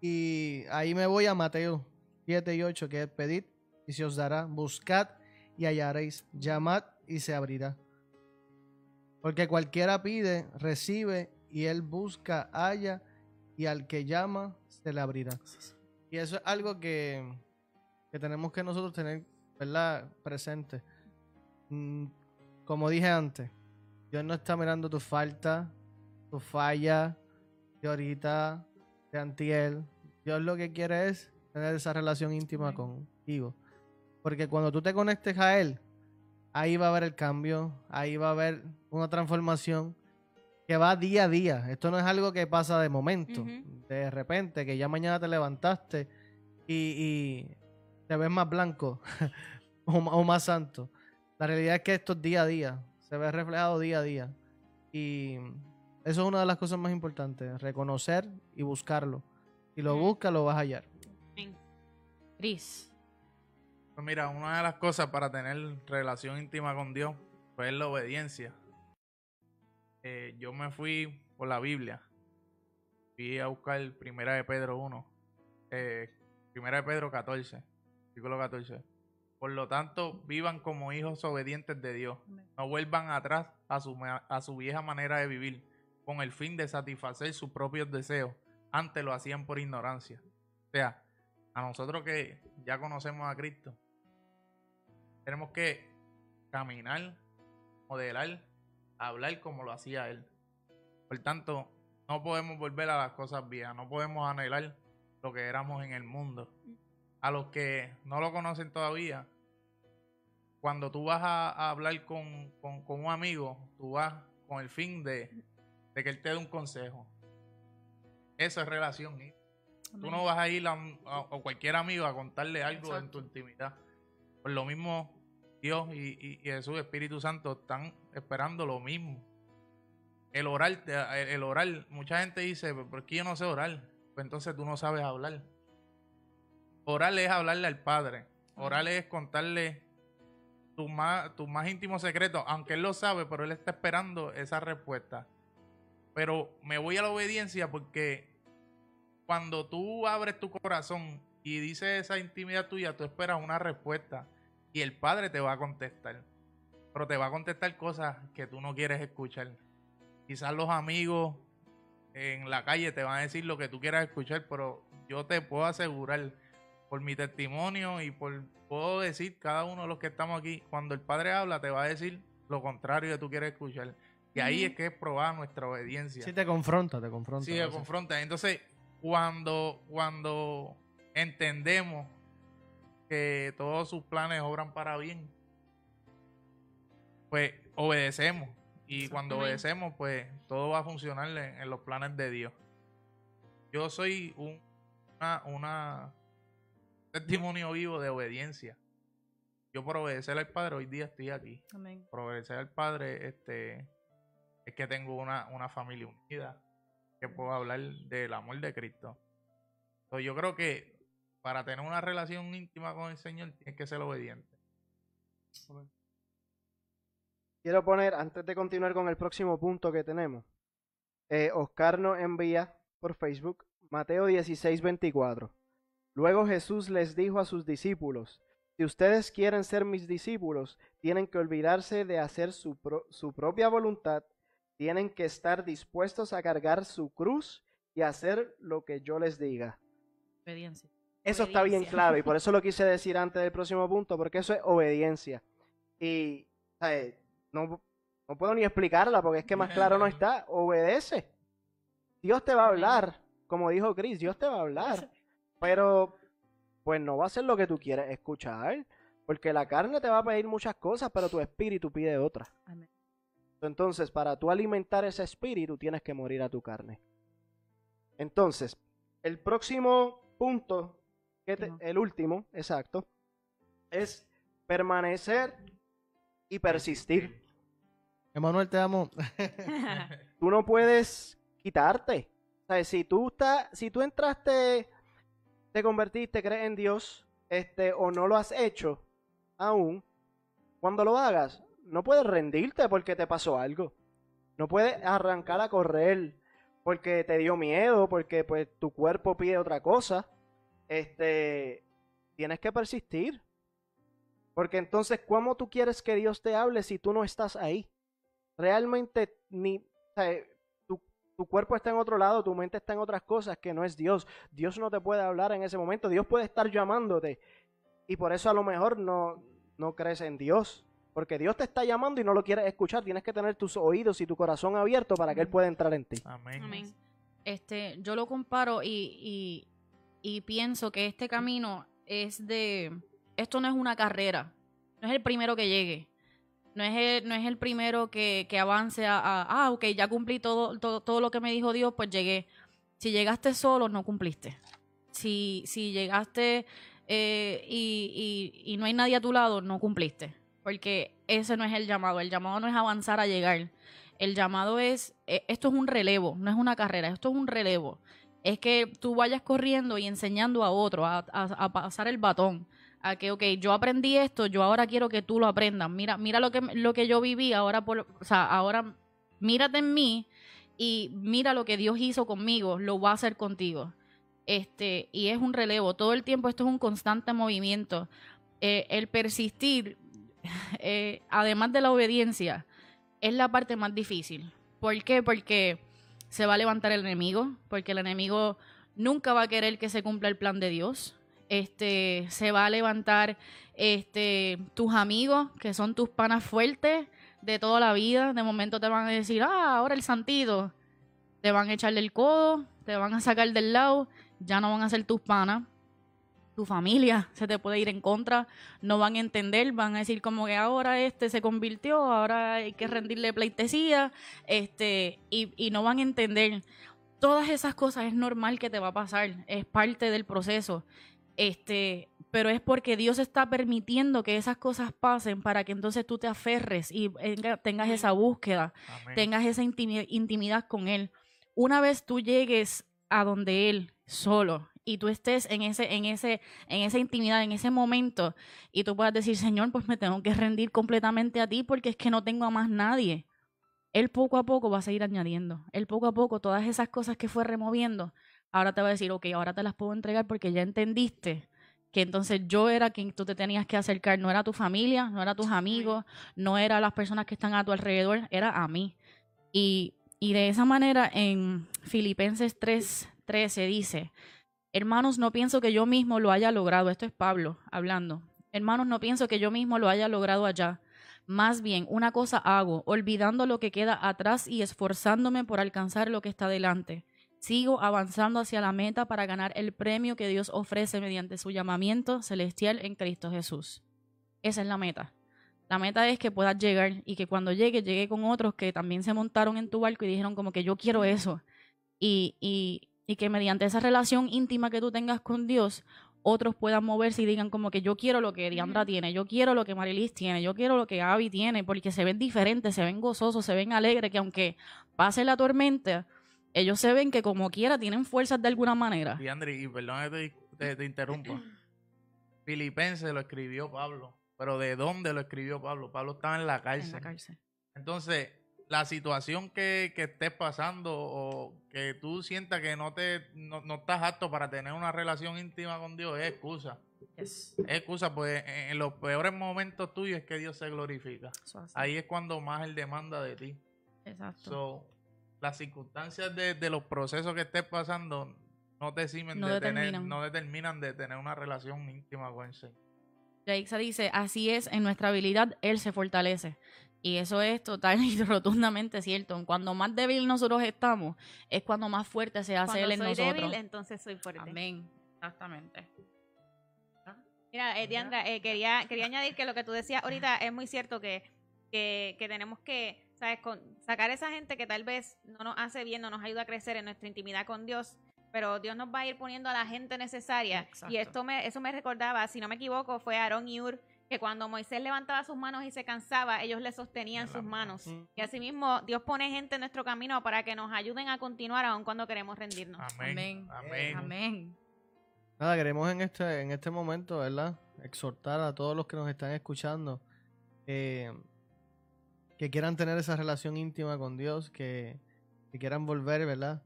Y ahí me voy a Mateo 7 y 8, que es pedid y se os dará, buscad y hallaréis, llamad y se abrirá. Porque cualquiera pide, recibe, y él busca, halla, y al que llama, se le abrirá. Y eso es algo que, que tenemos que nosotros tener, ¿verdad? Presente. Mm, Como dije antes, Dios no está mirando tu falta, tu falla, de ahorita, de antiel. Dios lo que quiere es tener esa relación íntima contigo. Porque cuando tú te conectes a Él, ahí va a haber el cambio, ahí va a haber una transformación que va día a día. Esto no es algo que pasa de momento, de repente, que ya mañana te levantaste y, y te ves más blanco o, más santo. La realidad es que esto es día a día, se ve reflejado día a día. Y eso es una de las cosas más importantes, reconocer y buscarlo. Si lo Ujú. buscas, lo vas a hallar. Cris. Pues mira, una de las cosas para tener relación íntima con Dios pues es la obediencia. Eh, yo me fui por la Biblia. Fui a buscar Primera de Pedro 1. Eh, primera de Pedro 14. Versículo 14. Por lo tanto, vivan como hijos obedientes de Dios. No vuelvan atrás a su, a su vieja manera de vivir, con el fin de satisfacer sus propios deseos. Antes lo hacían por ignorancia. O sea, a nosotros que ya conocemos a Cristo, tenemos que caminar, modelar, hablar como lo hacía Él. Por tanto, no podemos volver a las cosas viejas, no podemos anhelar lo que éramos en el mundo. A los que no lo conocen todavía, cuando tú vas a, a hablar con, con- con un amigo, tú vas con el fin de, de que él te dé un consejo. Eso es relación. ¿eh? Tú no vas a ir a, un- a- a cualquier amigo a contarle algo en tu intimidad. Por lo mismo, Dios y, y- y Jesús, Espíritu Santo, están esperando lo mismo. El orar, el, orar, mucha gente dice, ¿por qué yo no sé orar? Pues entonces tú no sabes hablar. Orar es hablarle al Padre. Orar es contarle tu más, tu más íntimo secreto, aunque él lo sabe, pero él está esperando esa respuesta. Pero me voy a la obediencia porque cuando tú abres tu corazón y dices esa intimidad tuya, tú esperas una respuesta y el Padre te va a contestar. Pero te va a contestar cosas que tú no quieres escuchar. Quizás los amigos en la calle te van a decir lo que tú quieras escuchar, pero yo te puedo asegurar por mi testimonio y por puedo decir cada uno de los que estamos aquí, cuando el Padre habla te va a decir lo contrario que tú quieres escuchar. Y ahí es que es probar nuestra obediencia. Sí, te confronta, te confronta. Sí, veces. confronta. Entonces, cuando, cuando entendemos que todos sus planes obran para bien, pues obedecemos. Y cuando Amén. obedecemos, pues todo va a funcionar en, en los planes de Dios. Yo soy un, una, una testimonio vivo de obediencia. Yo por obedecer al Padre hoy día estoy aquí Amén. por obedecer al Padre, este, es que tengo una, una familia unida, que puedo hablar del amor de Cristo. Entonces, yo creo que para tener una relación íntima con el Señor tienes que ser obediente. Quiero poner, antes de continuar con el próximo punto que tenemos, eh, Oscar nos envía por Facebook Mateo 16, 24. Luego Jesús les dijo a sus discípulos, si ustedes quieren ser mis discípulos, tienen que olvidarse de hacer su, pro- su propia voluntad, tienen que estar dispuestos a cargar su cruz y hacer lo que yo les diga. Obediencia. Eso está bien claro y por eso lo quise decir antes del próximo punto, porque eso es obediencia. Y ¿sabes? No, no puedo ni explicarla porque es que más claro no está. Obedece. Dios te va a hablar, como dijo Chris, Dios te va a hablar. Pero pues no va a ser lo que tú quieres escuchar, porque la carne te va a pedir muchas cosas, pero tu espíritu pide otras. Entonces, para tú alimentar ese espíritu, tienes que morir a tu carne. Entonces, el próximo punto, que te- el último, exacto, es permanecer y persistir. Emanuel, te amo. Tú no puedes quitarte. O sea, si tú estás, si tú entraste, te convertiste, crees en Dios, este, o no lo has hecho aún, cuando lo hagas, no puedes rendirte porque te pasó algo. No puedes arrancar a correr porque te dio miedo, porque pues tu cuerpo pide otra cosa. Este, tienes que persistir. Porque entonces, ¿cómo tú quieres que Dios te hable si tú no estás ahí? Realmente ni o sea, tu, tu cuerpo está en otro lado, tu mente está en otras cosas que no es Dios. Dios no te puede hablar en ese momento, Dios puede estar llamándote. Y por eso a lo mejor no, no crees en Dios. Porque Dios te está llamando y no lo quieres escuchar. Tienes que tener tus oídos y tu corazón abierto para que Él pueda entrar en ti. Amén. Amén. Este, yo lo comparo y, y, y pienso que este camino es de. Esto no es una carrera. No es el primero que llegue. No es el, no es el primero que, que avance a, Ah, ok, ya cumplí todo, todo, todo lo que me dijo Dios, pues llegué. Si llegaste solo, no cumpliste. Si, si llegaste eh, y, y, no hay nadie a tu lado, no cumpliste. Porque ese no es el llamado. El llamado no es avanzar a llegar. El llamado es, eh, esto es un relevo, no es una carrera, esto es un relevo. Es que tú vayas corriendo y enseñando a otro a- a pasar el batón. A que, ok, yo aprendí esto, yo ahora quiero que tú lo aprendas. Mira, mira lo que, lo que yo viví, ahora, por, o sea, ahora mírate en mí y mira lo que Dios hizo conmigo, lo va a hacer contigo. Este, y es un relevo, todo el tiempo esto es un constante movimiento. Eh, el persistir, eh, además de la obediencia, es la parte más difícil. ¿Por qué? Porque se va a levantar el enemigo, porque el enemigo nunca va a querer que se cumpla el plan de Dios. Este, se va a levantar este, tus amigos, que son tus panas fuertes de toda la vida. De momento te van a decir, ah, ahora el santito. Te van a echarle el codo, te van a sacar del lado, ya no van a ser tus panas. Tu familia se te puede ir en contra, no van a entender, van a decir como que ahora este se convirtió, ahora hay que rendirle pleitesía, este, y, y no van a entender. Todas esas cosas es normal que te va a pasar, es parte del proceso. Este, pero es porque Dios está permitiendo que esas cosas pasen para que entonces tú te aferres y tengas esa búsqueda, Amén. tengas esa intimi- intimidad con Él. Una vez tú llegues a donde Él solo y tú estés en ese, en ese, en esa intimidad, en ese momento, y tú puedas decir, Señor, pues me tengo que rendir completamente a ti porque es que no tengo a más nadie. Él poco a poco va a seguir añadiendo. Él poco a poco, todas esas cosas que fue removiendo, ahora te va a decir, ok, ahora te las puedo entregar porque ya entendiste que entonces yo era quien tú te tenías que acercar, no era tu familia, no era tus amigos, no era las personas que están a tu alrededor, era a mí. Y, y de esa manera en Filipenses 3:13 dice, hermanos, no pienso que yo mismo lo haya logrado, esto es Pablo hablando, hermanos, no pienso que yo mismo lo haya logrado allá. Más bien, una cosa hago, olvidando lo que queda atrás y esforzándome por alcanzar lo que está delante. Sigo avanzando hacia la meta para ganar el premio que Dios ofrece mediante su llamamiento celestial en Cristo Jesús. Esa es la meta. La meta es que puedas llegar y que cuando llegue, llegue con otros que también se montaron en tu barco y dijeron como que yo quiero eso. Y, y, y que mediante esa relación íntima que tú tengas con Dios, otros puedan moverse y digan como que yo quiero lo que Diandra tiene, yo quiero lo que Marilis tiene, yo quiero lo que Abby tiene, porque se ven diferentes, se ven gozosos, se ven alegres, que aunque pase la tormenta, ellos se ven que como quiera tienen fuerzas de alguna manera. Y Andri, y perdón que te, te- te interrumpa. Filipense lo escribió Pablo. Pero ¿de dónde lo escribió Pablo? Pablo estaba en la En cárcel. la cárcel. Entonces, la situación que, que estés pasando o que tú sientas que no te no, no estás apto para tener una relación íntima con Dios es excusa. Yes. Es excusa, pues en, en los peores momentos tuyos es que Dios se glorifica. Ahí es cuando más Él demanda de ti. Exacto. So, las circunstancias de, de los procesos que estés pasando no te eximen No de tener, determinan. no determinan de tener una relación íntima con el Señor. Jaixa dice, así es, en nuestra habilidad Él se fortalece. Y eso es total y rotundamente cierto. Cuando más débil nosotros estamos, es cuando más fuerte se hace Cuando Él en soy nosotros. débil, entonces soy fuerte. Amén. Exactamente. Mira, eh, Diandra, eh, quería, quería añadir que lo que tú decías ahorita es muy cierto que, que, que tenemos que, ¿sabes? Con, sacar esa gente que tal vez no nos hace bien, no nos ayuda a crecer en nuestra intimidad con Dios, pero Dios nos va a ir poniendo a la gente necesaria. Exacto. Y esto me, eso me recordaba, si no me equivoco, fue Aarón y Ur, que cuando Moisés levantaba sus manos y se cansaba, ellos le sostenían En sus manos. manos. Y asimismo, Dios pone gente en nuestro camino para que nos ayuden a continuar aun cuando queremos rendirnos. Amén. Amén. Amén. Amén. Nada, queremos en este, en este momento, ¿verdad? Exhortar a todos los que nos están escuchando eh, que quieran tener esa relación íntima con Dios, que, que quieran volver, ¿verdad?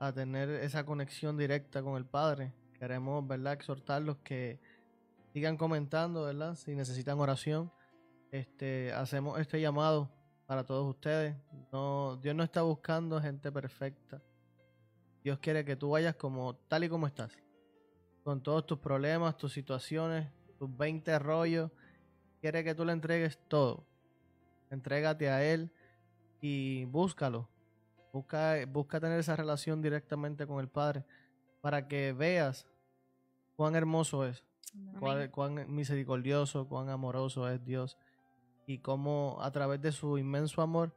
A tener esa conexión directa con el Padre. Queremos, ¿verdad? Exhortarlos que sigan comentando, ¿verdad? Si necesitan oración, este, hacemos este llamado para todos ustedes. No, Dios no está buscando gente perfecta. Dios quiere que tú vayas como tal y como estás con todos tus problemas, tus situaciones, tus 20 rollos. Quiere que tú le entregues todo. Entrégate a Él y búscalo. Busca, busca tener esa relación directamente con el Padre para que veas cuán hermoso es, cuán, cuán misericordioso, cuán amoroso es Dios y cómo a través de su inmenso amor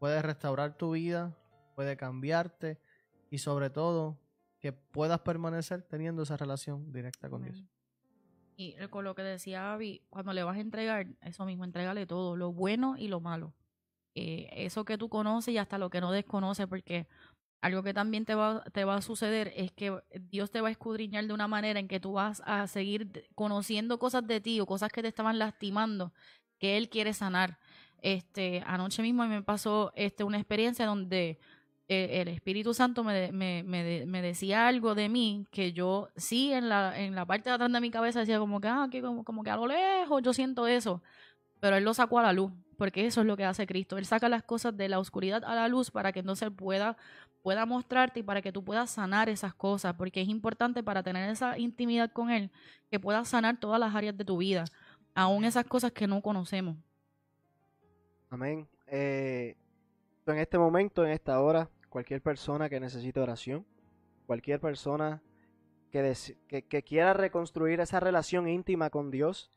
puede restaurar tu vida, puede cambiarte y sobre todo que puedas permanecer teniendo esa relación directa con Dios. Y con lo que decía Abby, cuando le vas a entregar, eso mismo, entrégale todo, lo bueno y lo malo. Eh, eso que tú conoces y hasta lo que no desconoces, porque algo que también te va, te va a suceder es que Dios te va a escudriñar de una manera en que tú vas a seguir conociendo cosas de ti o cosas que te estaban lastimando, que Él quiere sanar. Este, anoche mismo me pasó este, una experiencia donde el Espíritu Santo me, me, me, me decía algo de mí que yo sí en la, en la parte de atrás de mi cabeza decía como que, ah, como, que lejos yo siento eso, pero él lo sacó a la luz porque eso es lo que hace Cristo. Él saca las cosas de la oscuridad a la luz para que entonces pueda, pueda mostrarte y para que tú puedas sanar esas cosas, porque es importante para tener esa intimidad con Él, que puedas sanar todas las áreas de tu vida, aún esas cosas que no conocemos. Amén. Eh, en este momento, en esta hora, cualquier persona que necesite oración, cualquier persona que, des- que, que quiera reconstruir esa relación íntima con Dios,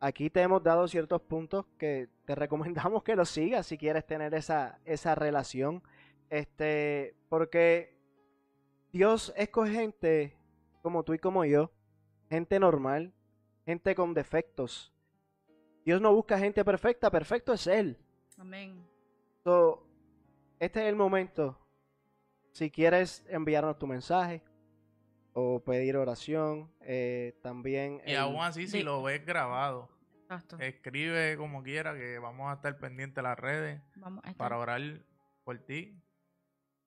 aquí te hemos dado ciertos puntos que te recomendamos que los sigas si quieres tener esa, esa relación. Este, porque Dios escoge gente como tú y como yo, gente normal, gente con defectos. Dios no busca gente perfecta, perfecto es Él. Amén. So, este es el momento. Si quieres enviarnos tu mensaje o pedir oración, eh, también. Y el- aún así, si lo ves grabado, Exacto. escribe como quiera que vamos a estar pendientes de las redes Vamos a estar- para orar por ti,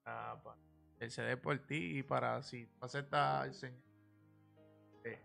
para para interceder por ti y para si aceptas al Señor, eh,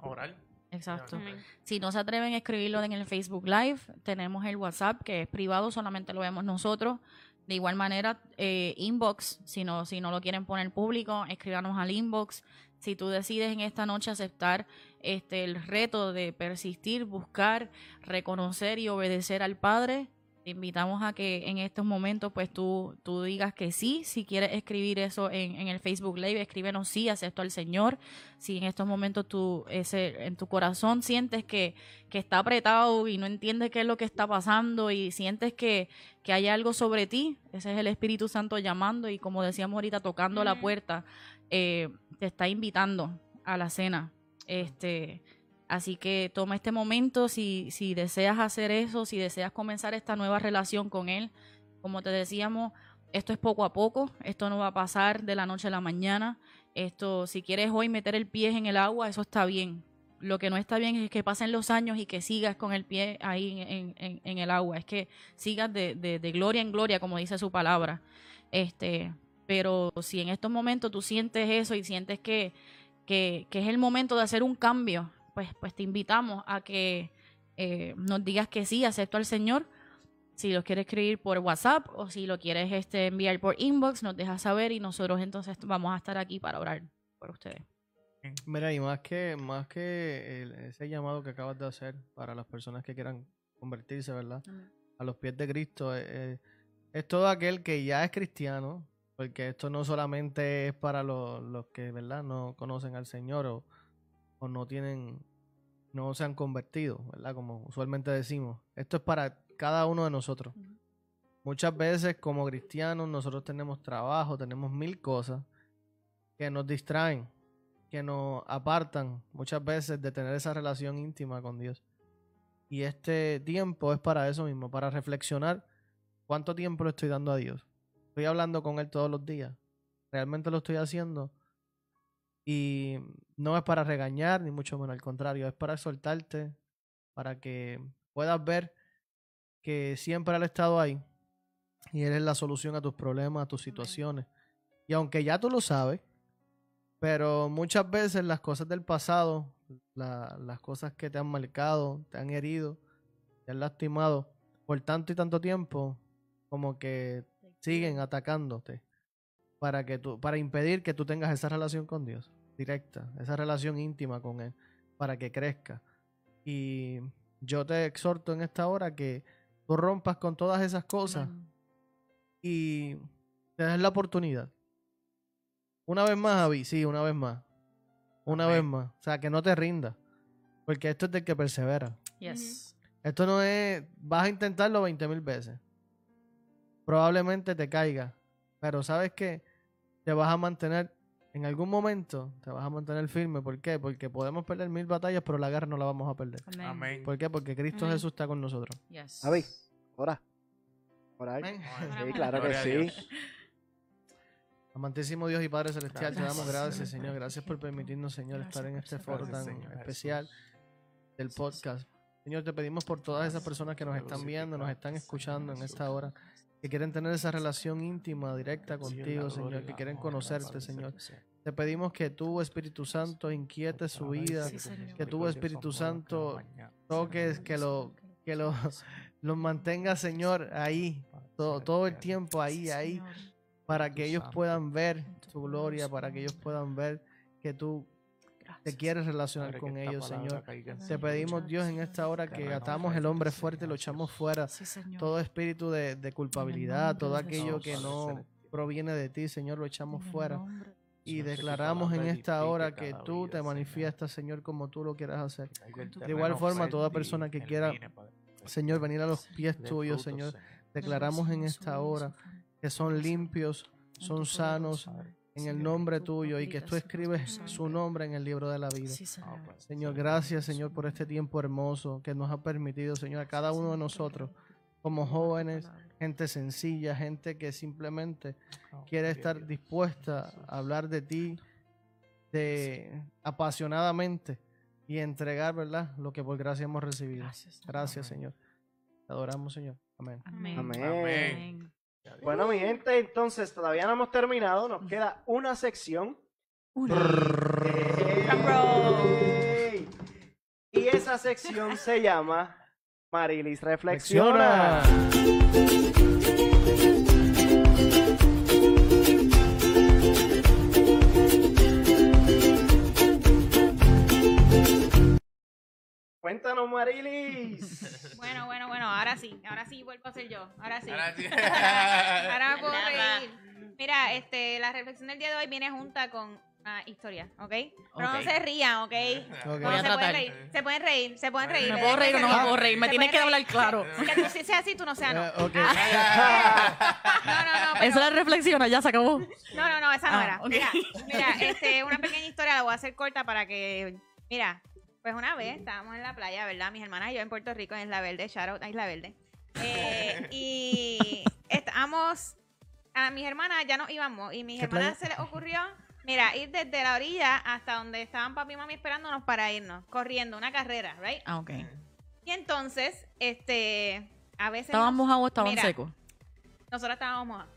orar. Exacto. Si no se atreven a escribirlo en el Facebook Live, tenemos el WhatsApp que es privado, solamente lo vemos nosotros. De igual manera, eh, inbox, si no, si no lo quieren poner público, escríbanos al inbox. Si tú decides en esta noche aceptar este el reto de persistir, buscar, reconocer y obedecer al Padre, te invitamos a que en estos momentos pues tú, tú digas que sí. Si quieres escribir eso en, en el Facebook Live, escríbenos sí, acepto al Señor si en estos momentos tú ese en tu corazón sientes que, que está apretado y no entiendes qué es lo que está pasando y sientes que, que hay algo sobre ti, ese es el Espíritu Santo llamando y como decíamos ahorita, tocando la puerta, eh, te está invitando a la cena. Este, así que toma este momento si, deseas hacer eso, si deseas comenzar esta nueva relación con Él. Como te decíamos, esto es poco a poco, esto no va a pasar de la noche a la mañana. Esto, si quieres hoy meter el pie en el agua, eso está bien. Lo que no está bien es que pasen los años y que sigas con el pie ahí en, el agua. Es que sigas de, gloria en gloria, como dice su palabra. Este, pero si en estos momentos tú sientes eso y sientes que es el momento de hacer un cambio, pues, pues te invitamos a que eh, nos digas que sí, acepto al Señor. Si lo quieres escribir por WhatsApp o si lo quieres este, enviar por inbox, nos dejas saber y nosotros entonces vamos a estar aquí para orar por ustedes. Mira, y más que, más que el- ese llamado que acabas de hacer para las personas que quieran convertirse, ¿verdad? A los pies de Cristo, eh, eh, es todo aquel que ya es cristiano, porque esto no solamente es para los, los que, ¿verdad? No conocen al Señor o, o no tienen, no se han convertido, ¿verdad? Como usualmente decimos. Esto es para cada uno de nosotros. Muchas veces como cristianos nosotros tenemos trabajo, tenemos mil cosas que nos distraen, que nos apartan muchas veces de tener esa relación íntima con Dios. Y este tiempo es para eso mismo, para reflexionar cuánto tiempo le estoy dando a Dios. Estoy hablando con Él todos los días. Realmente lo estoy haciendo. Y no es para regañar, ni mucho menos, al contrario, es para exhortarte, para que puedas ver que siempre Él ha estado ahí y Él es la solución a tus problemas, a tus situaciones. Y aunque ya tú lo sabes, pero muchas veces las cosas del pasado, la- las cosas que te han marcado, te han herido, te han lastimado por tanto y tanto tiempo, como que siguen atacándote para que tú, para impedir que tú tengas esa relación con Dios directa, esa relación íntima con Él, para que crezca. Y yo te exhorto en esta hora que tú rompas con todas esas cosas Amén. y te des la oportunidad. Una vez más, Javi, sí, una vez más. Una Amén. vez más. O sea, que no te rindas. Porque esto es del que persevera. Yes. Esto no es. Vas a intentarlo 20 mil veces. Probablemente te caiga. Pero sabes que te vas a mantener. En algún momento te vas a mantener firme. ¿Por qué? Porque podemos perder mil batallas, pero la guerra no la vamos a perder. Amén. Amén. ¿Por qué? Porque Cristo Amén. Jesús está con nosotros. Yes. Javi, ora. Amén. Sí, claro que sí. Amantísimo Dios y Padre Celestial, te Gracias, damos gracias, Señor. Gracias por permitirnos, Señor, Gracias estar en este foro tan Señor especial del podcast. Señor, te pedimos por todas esas personas que nos están viendo, nos están escuchando en esta hora, que quieren tener esa relación íntima, directa contigo, Señor, que quieren conocerte, Señor. Te pedimos que tú, Espíritu Santo, inquietes su vida, que tú, Espíritu Santo, toques, que lo, que lo, los mantenga, Señor, ahí, todo, todo el tiempo ahí, ahí, para que ellos puedan ver tu gloria, para que ellos puedan ver que tú te quieres relacionar con ellos, Señor. Te pedimos, Dios, en esta hora que atamos el hombre fuerte y lo echamos fuera. Todo espíritu de, de culpabilidad, todo aquello que no proviene de ti, Señor, lo echamos fuera. Y declaramos en esta hora que tú te manifiestas, Señor, como tú lo quieras hacer. De igual forma, toda persona que quiera, Señor, venir a los pies tuyos, Señor, declaramos en esta hora que son limpios, son sanos en el nombre tuyo y que tú escribes su nombre en el libro de la vida. Señor, gracias, Señor, por este tiempo hermoso que nos ha permitido, Señor, a cada uno de nosotros, como jóvenes, gente sencilla, gente que simplemente quiere estar dispuesta a hablar de ti de apasionadamente y entregar, ¿verdad? Lo que por gracia hemos recibido. Gracias, Señor. Te adoramos, Señor. Amén. Amén. Amén. Bueno, mi gente, entonces todavía no hemos terminado. Nos queda una sección. Ey. Y esa sección se llama Marilis Reflexiona. Reflexiona. Cuéntanos, Marilis. Bueno, bueno, bueno, ahora sí, ahora sí vuelvo a ser yo, ahora sí. Ahora sí. Ahora me puedo reír. Mira, este, la reflexión del día de hoy viene junta con una historia, ¿ok? Pero no se rían, ¿ok? No, se tratar. pueden reír, se pueden reír, se pueden reír. ¿Me puedo reír o no me puedo reír? Me tienes que hablar claro. Que tú sí seas así, tú no seas no. Eh, ok. Ah, no, no, no. pero- Esa es la reflexión, ya se acabó. No, no, no, esa no Ah, era. Mira, mira, este, una pequeña historia la voy a hacer corta para que, mira, pues una vez estábamos en la playa, ¿verdad? Mis hermanas y yo en Puerto Rico, en Isla Verde, a Isla Verde. Eh, y estábamos, a mis hermanas ya nos íbamos y mis ¿Qué hermanas playa? se les ocurrió, mira, ir desde la orilla hasta donde estaban papi y mami esperándonos para irnos, corriendo, una carrera, ¿right? Ah, ok. Y entonces, este, a veces... ¿Estaban mojados o estaban secos? Nosotros estábamos mojados.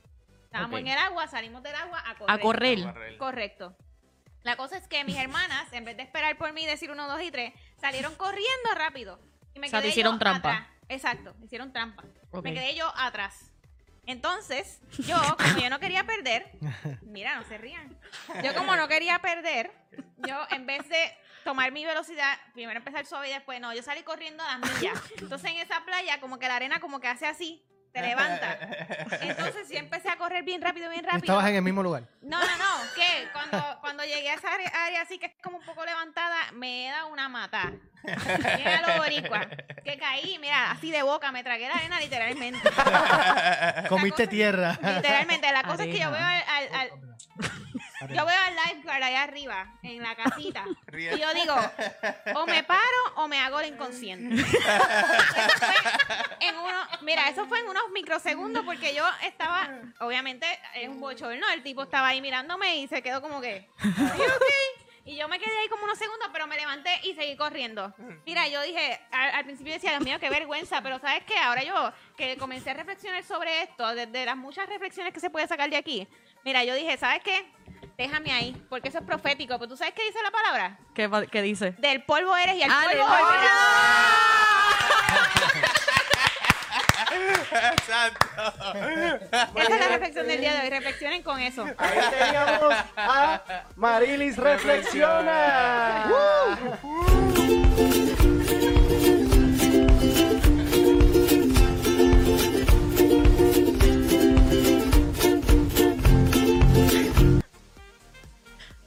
Estábamos en el agua, salimos del agua a correr. A correr. Correcto. La cosa es que mis hermanas, en vez de esperar por mí decir uno, dos y tres, salieron corriendo rápido. Y me O sea, te quedé hicieron yo trampa. atrás. Exacto, hicieron trampa. Me quedé yo atrás. Entonces, yo, como yo no quería perder, mira, no se rían. Yo como no quería perder, yo en vez de tomar mi velocidad, primero empezar suave y después, no, yo salí corriendo a las millas. Entonces en esa playa, como que la arena como que hace así, se levanta. Entonces yo empecé a correr bien rápido, bien rápido. Estabas en el mismo lugar. No, no, no, que cuando, cuando llegué a esa área, área así que es como un poco levantada, me da una mata. Mira lo boricua. Que caí, mira, así de boca, me tragué la arena literalmente. Comiste tierra. Literalmente, la cosa es que yo veo Arena. al, al- al- yo veo al lifeguard allá arriba, en la casita. Y yo digo, o me paro o me hago el inconsciente. Eso fue en uno, mira, eso fue en unos microsegundos porque yo estaba, obviamente, es un bochorno, el tipo estaba ahí mirándome y se quedó como que? Y yo me quedé ahí como unos segundos, pero me levanté y seguí corriendo. Mira, yo dije, al, al principio decía, Dios mío, qué vergüenza, pero ¿sabes qué? Ahora yo que comencé a reflexionar sobre esto, desde las muchas reflexiones que se puede sacar de aquí, mira, yo dije, ¿sabes qué? Déjame ahí, porque eso es profético. Pero tú sabes qué dice la palabra? ¿Qué, qué dice? Del polvo eres y al polvo ¡Aleluya! volverás. Exacto. Esa es la reflexión del día de hoy. Reflexionen con eso. Ahí teníamos a Marilis Reflexiona.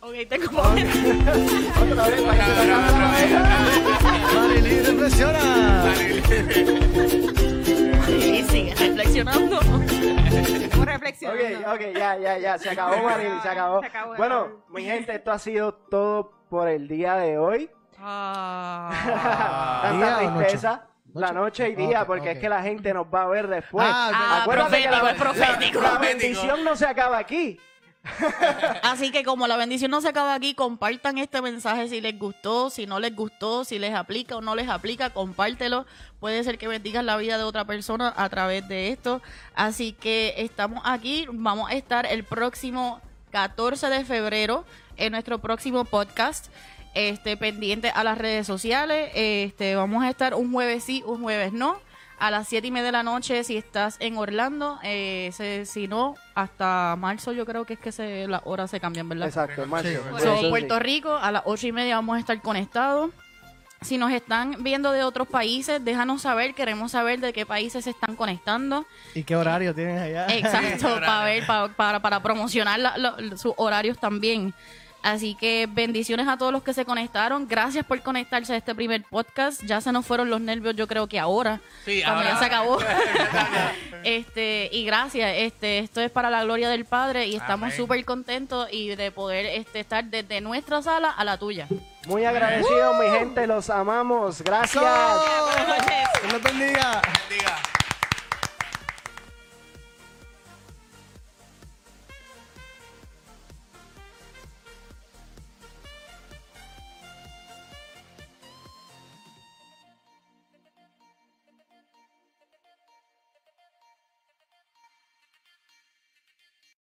Ok, tengo Otra vez, para que se acabe la vez. Marilyn, reflexiona. Sí, sigue reflexionando. Estamos reflexionando. Ok, ok, ya, ya, ya, se acabó Marilis, se acabó. Se acabó, Bueno, mi gente, esto ha sido todo por el día de hoy. Ah. ¿Día Tanta o noche? tristeza. La noche y día, Ok, porque ok. es que la gente nos va a ver después. Ah. Ah, Acuérdate que profético, la, es profético. la- la bendición no se acaba aquí. Así que como la bendición no se acaba aquí, compartan este mensaje si les gustó, si no les gustó, si les aplica o no les aplica, compártelo. Puede ser que bendigas la vida de otra persona a través de esto. Así que estamos aquí, vamos a estar el próximo 14 de febrero en nuestro próximo podcast. Este, pendiente a las redes sociales. Este, vamos a estar un jueves sí, un jueves no. A las 7 y media de la noche si estás en Orlando. Eh, se- si no, hasta marzo yo creo que es que se, las horas se cambian, ¿verdad? Exacto, en marzo. Sí. So, sí. Puerto Rico, a las 8 y media vamos a estar conectados. Si nos están viendo de otros países, déjanos saber, queremos saber de qué países se están conectando. ¿Y qué horario tienes allá? Exacto, para ver, pa- para, para promocionar la- lo- sus horarios también. Así que bendiciones a todos los que se conectaron. Gracias por conectarse a este primer podcast. Ya se nos fueron los nervios, yo creo que ahora, Sí, cuando ahora- ya se acabó. este Y gracias. Este Esto es para la gloria del Padre y estamos súper contentos y de poder este, estar desde nuestra sala a la tuya. Muy agradecidos, mi gente, los amamos. Gracias. Buenas noches. Dios los bendiga. Diga.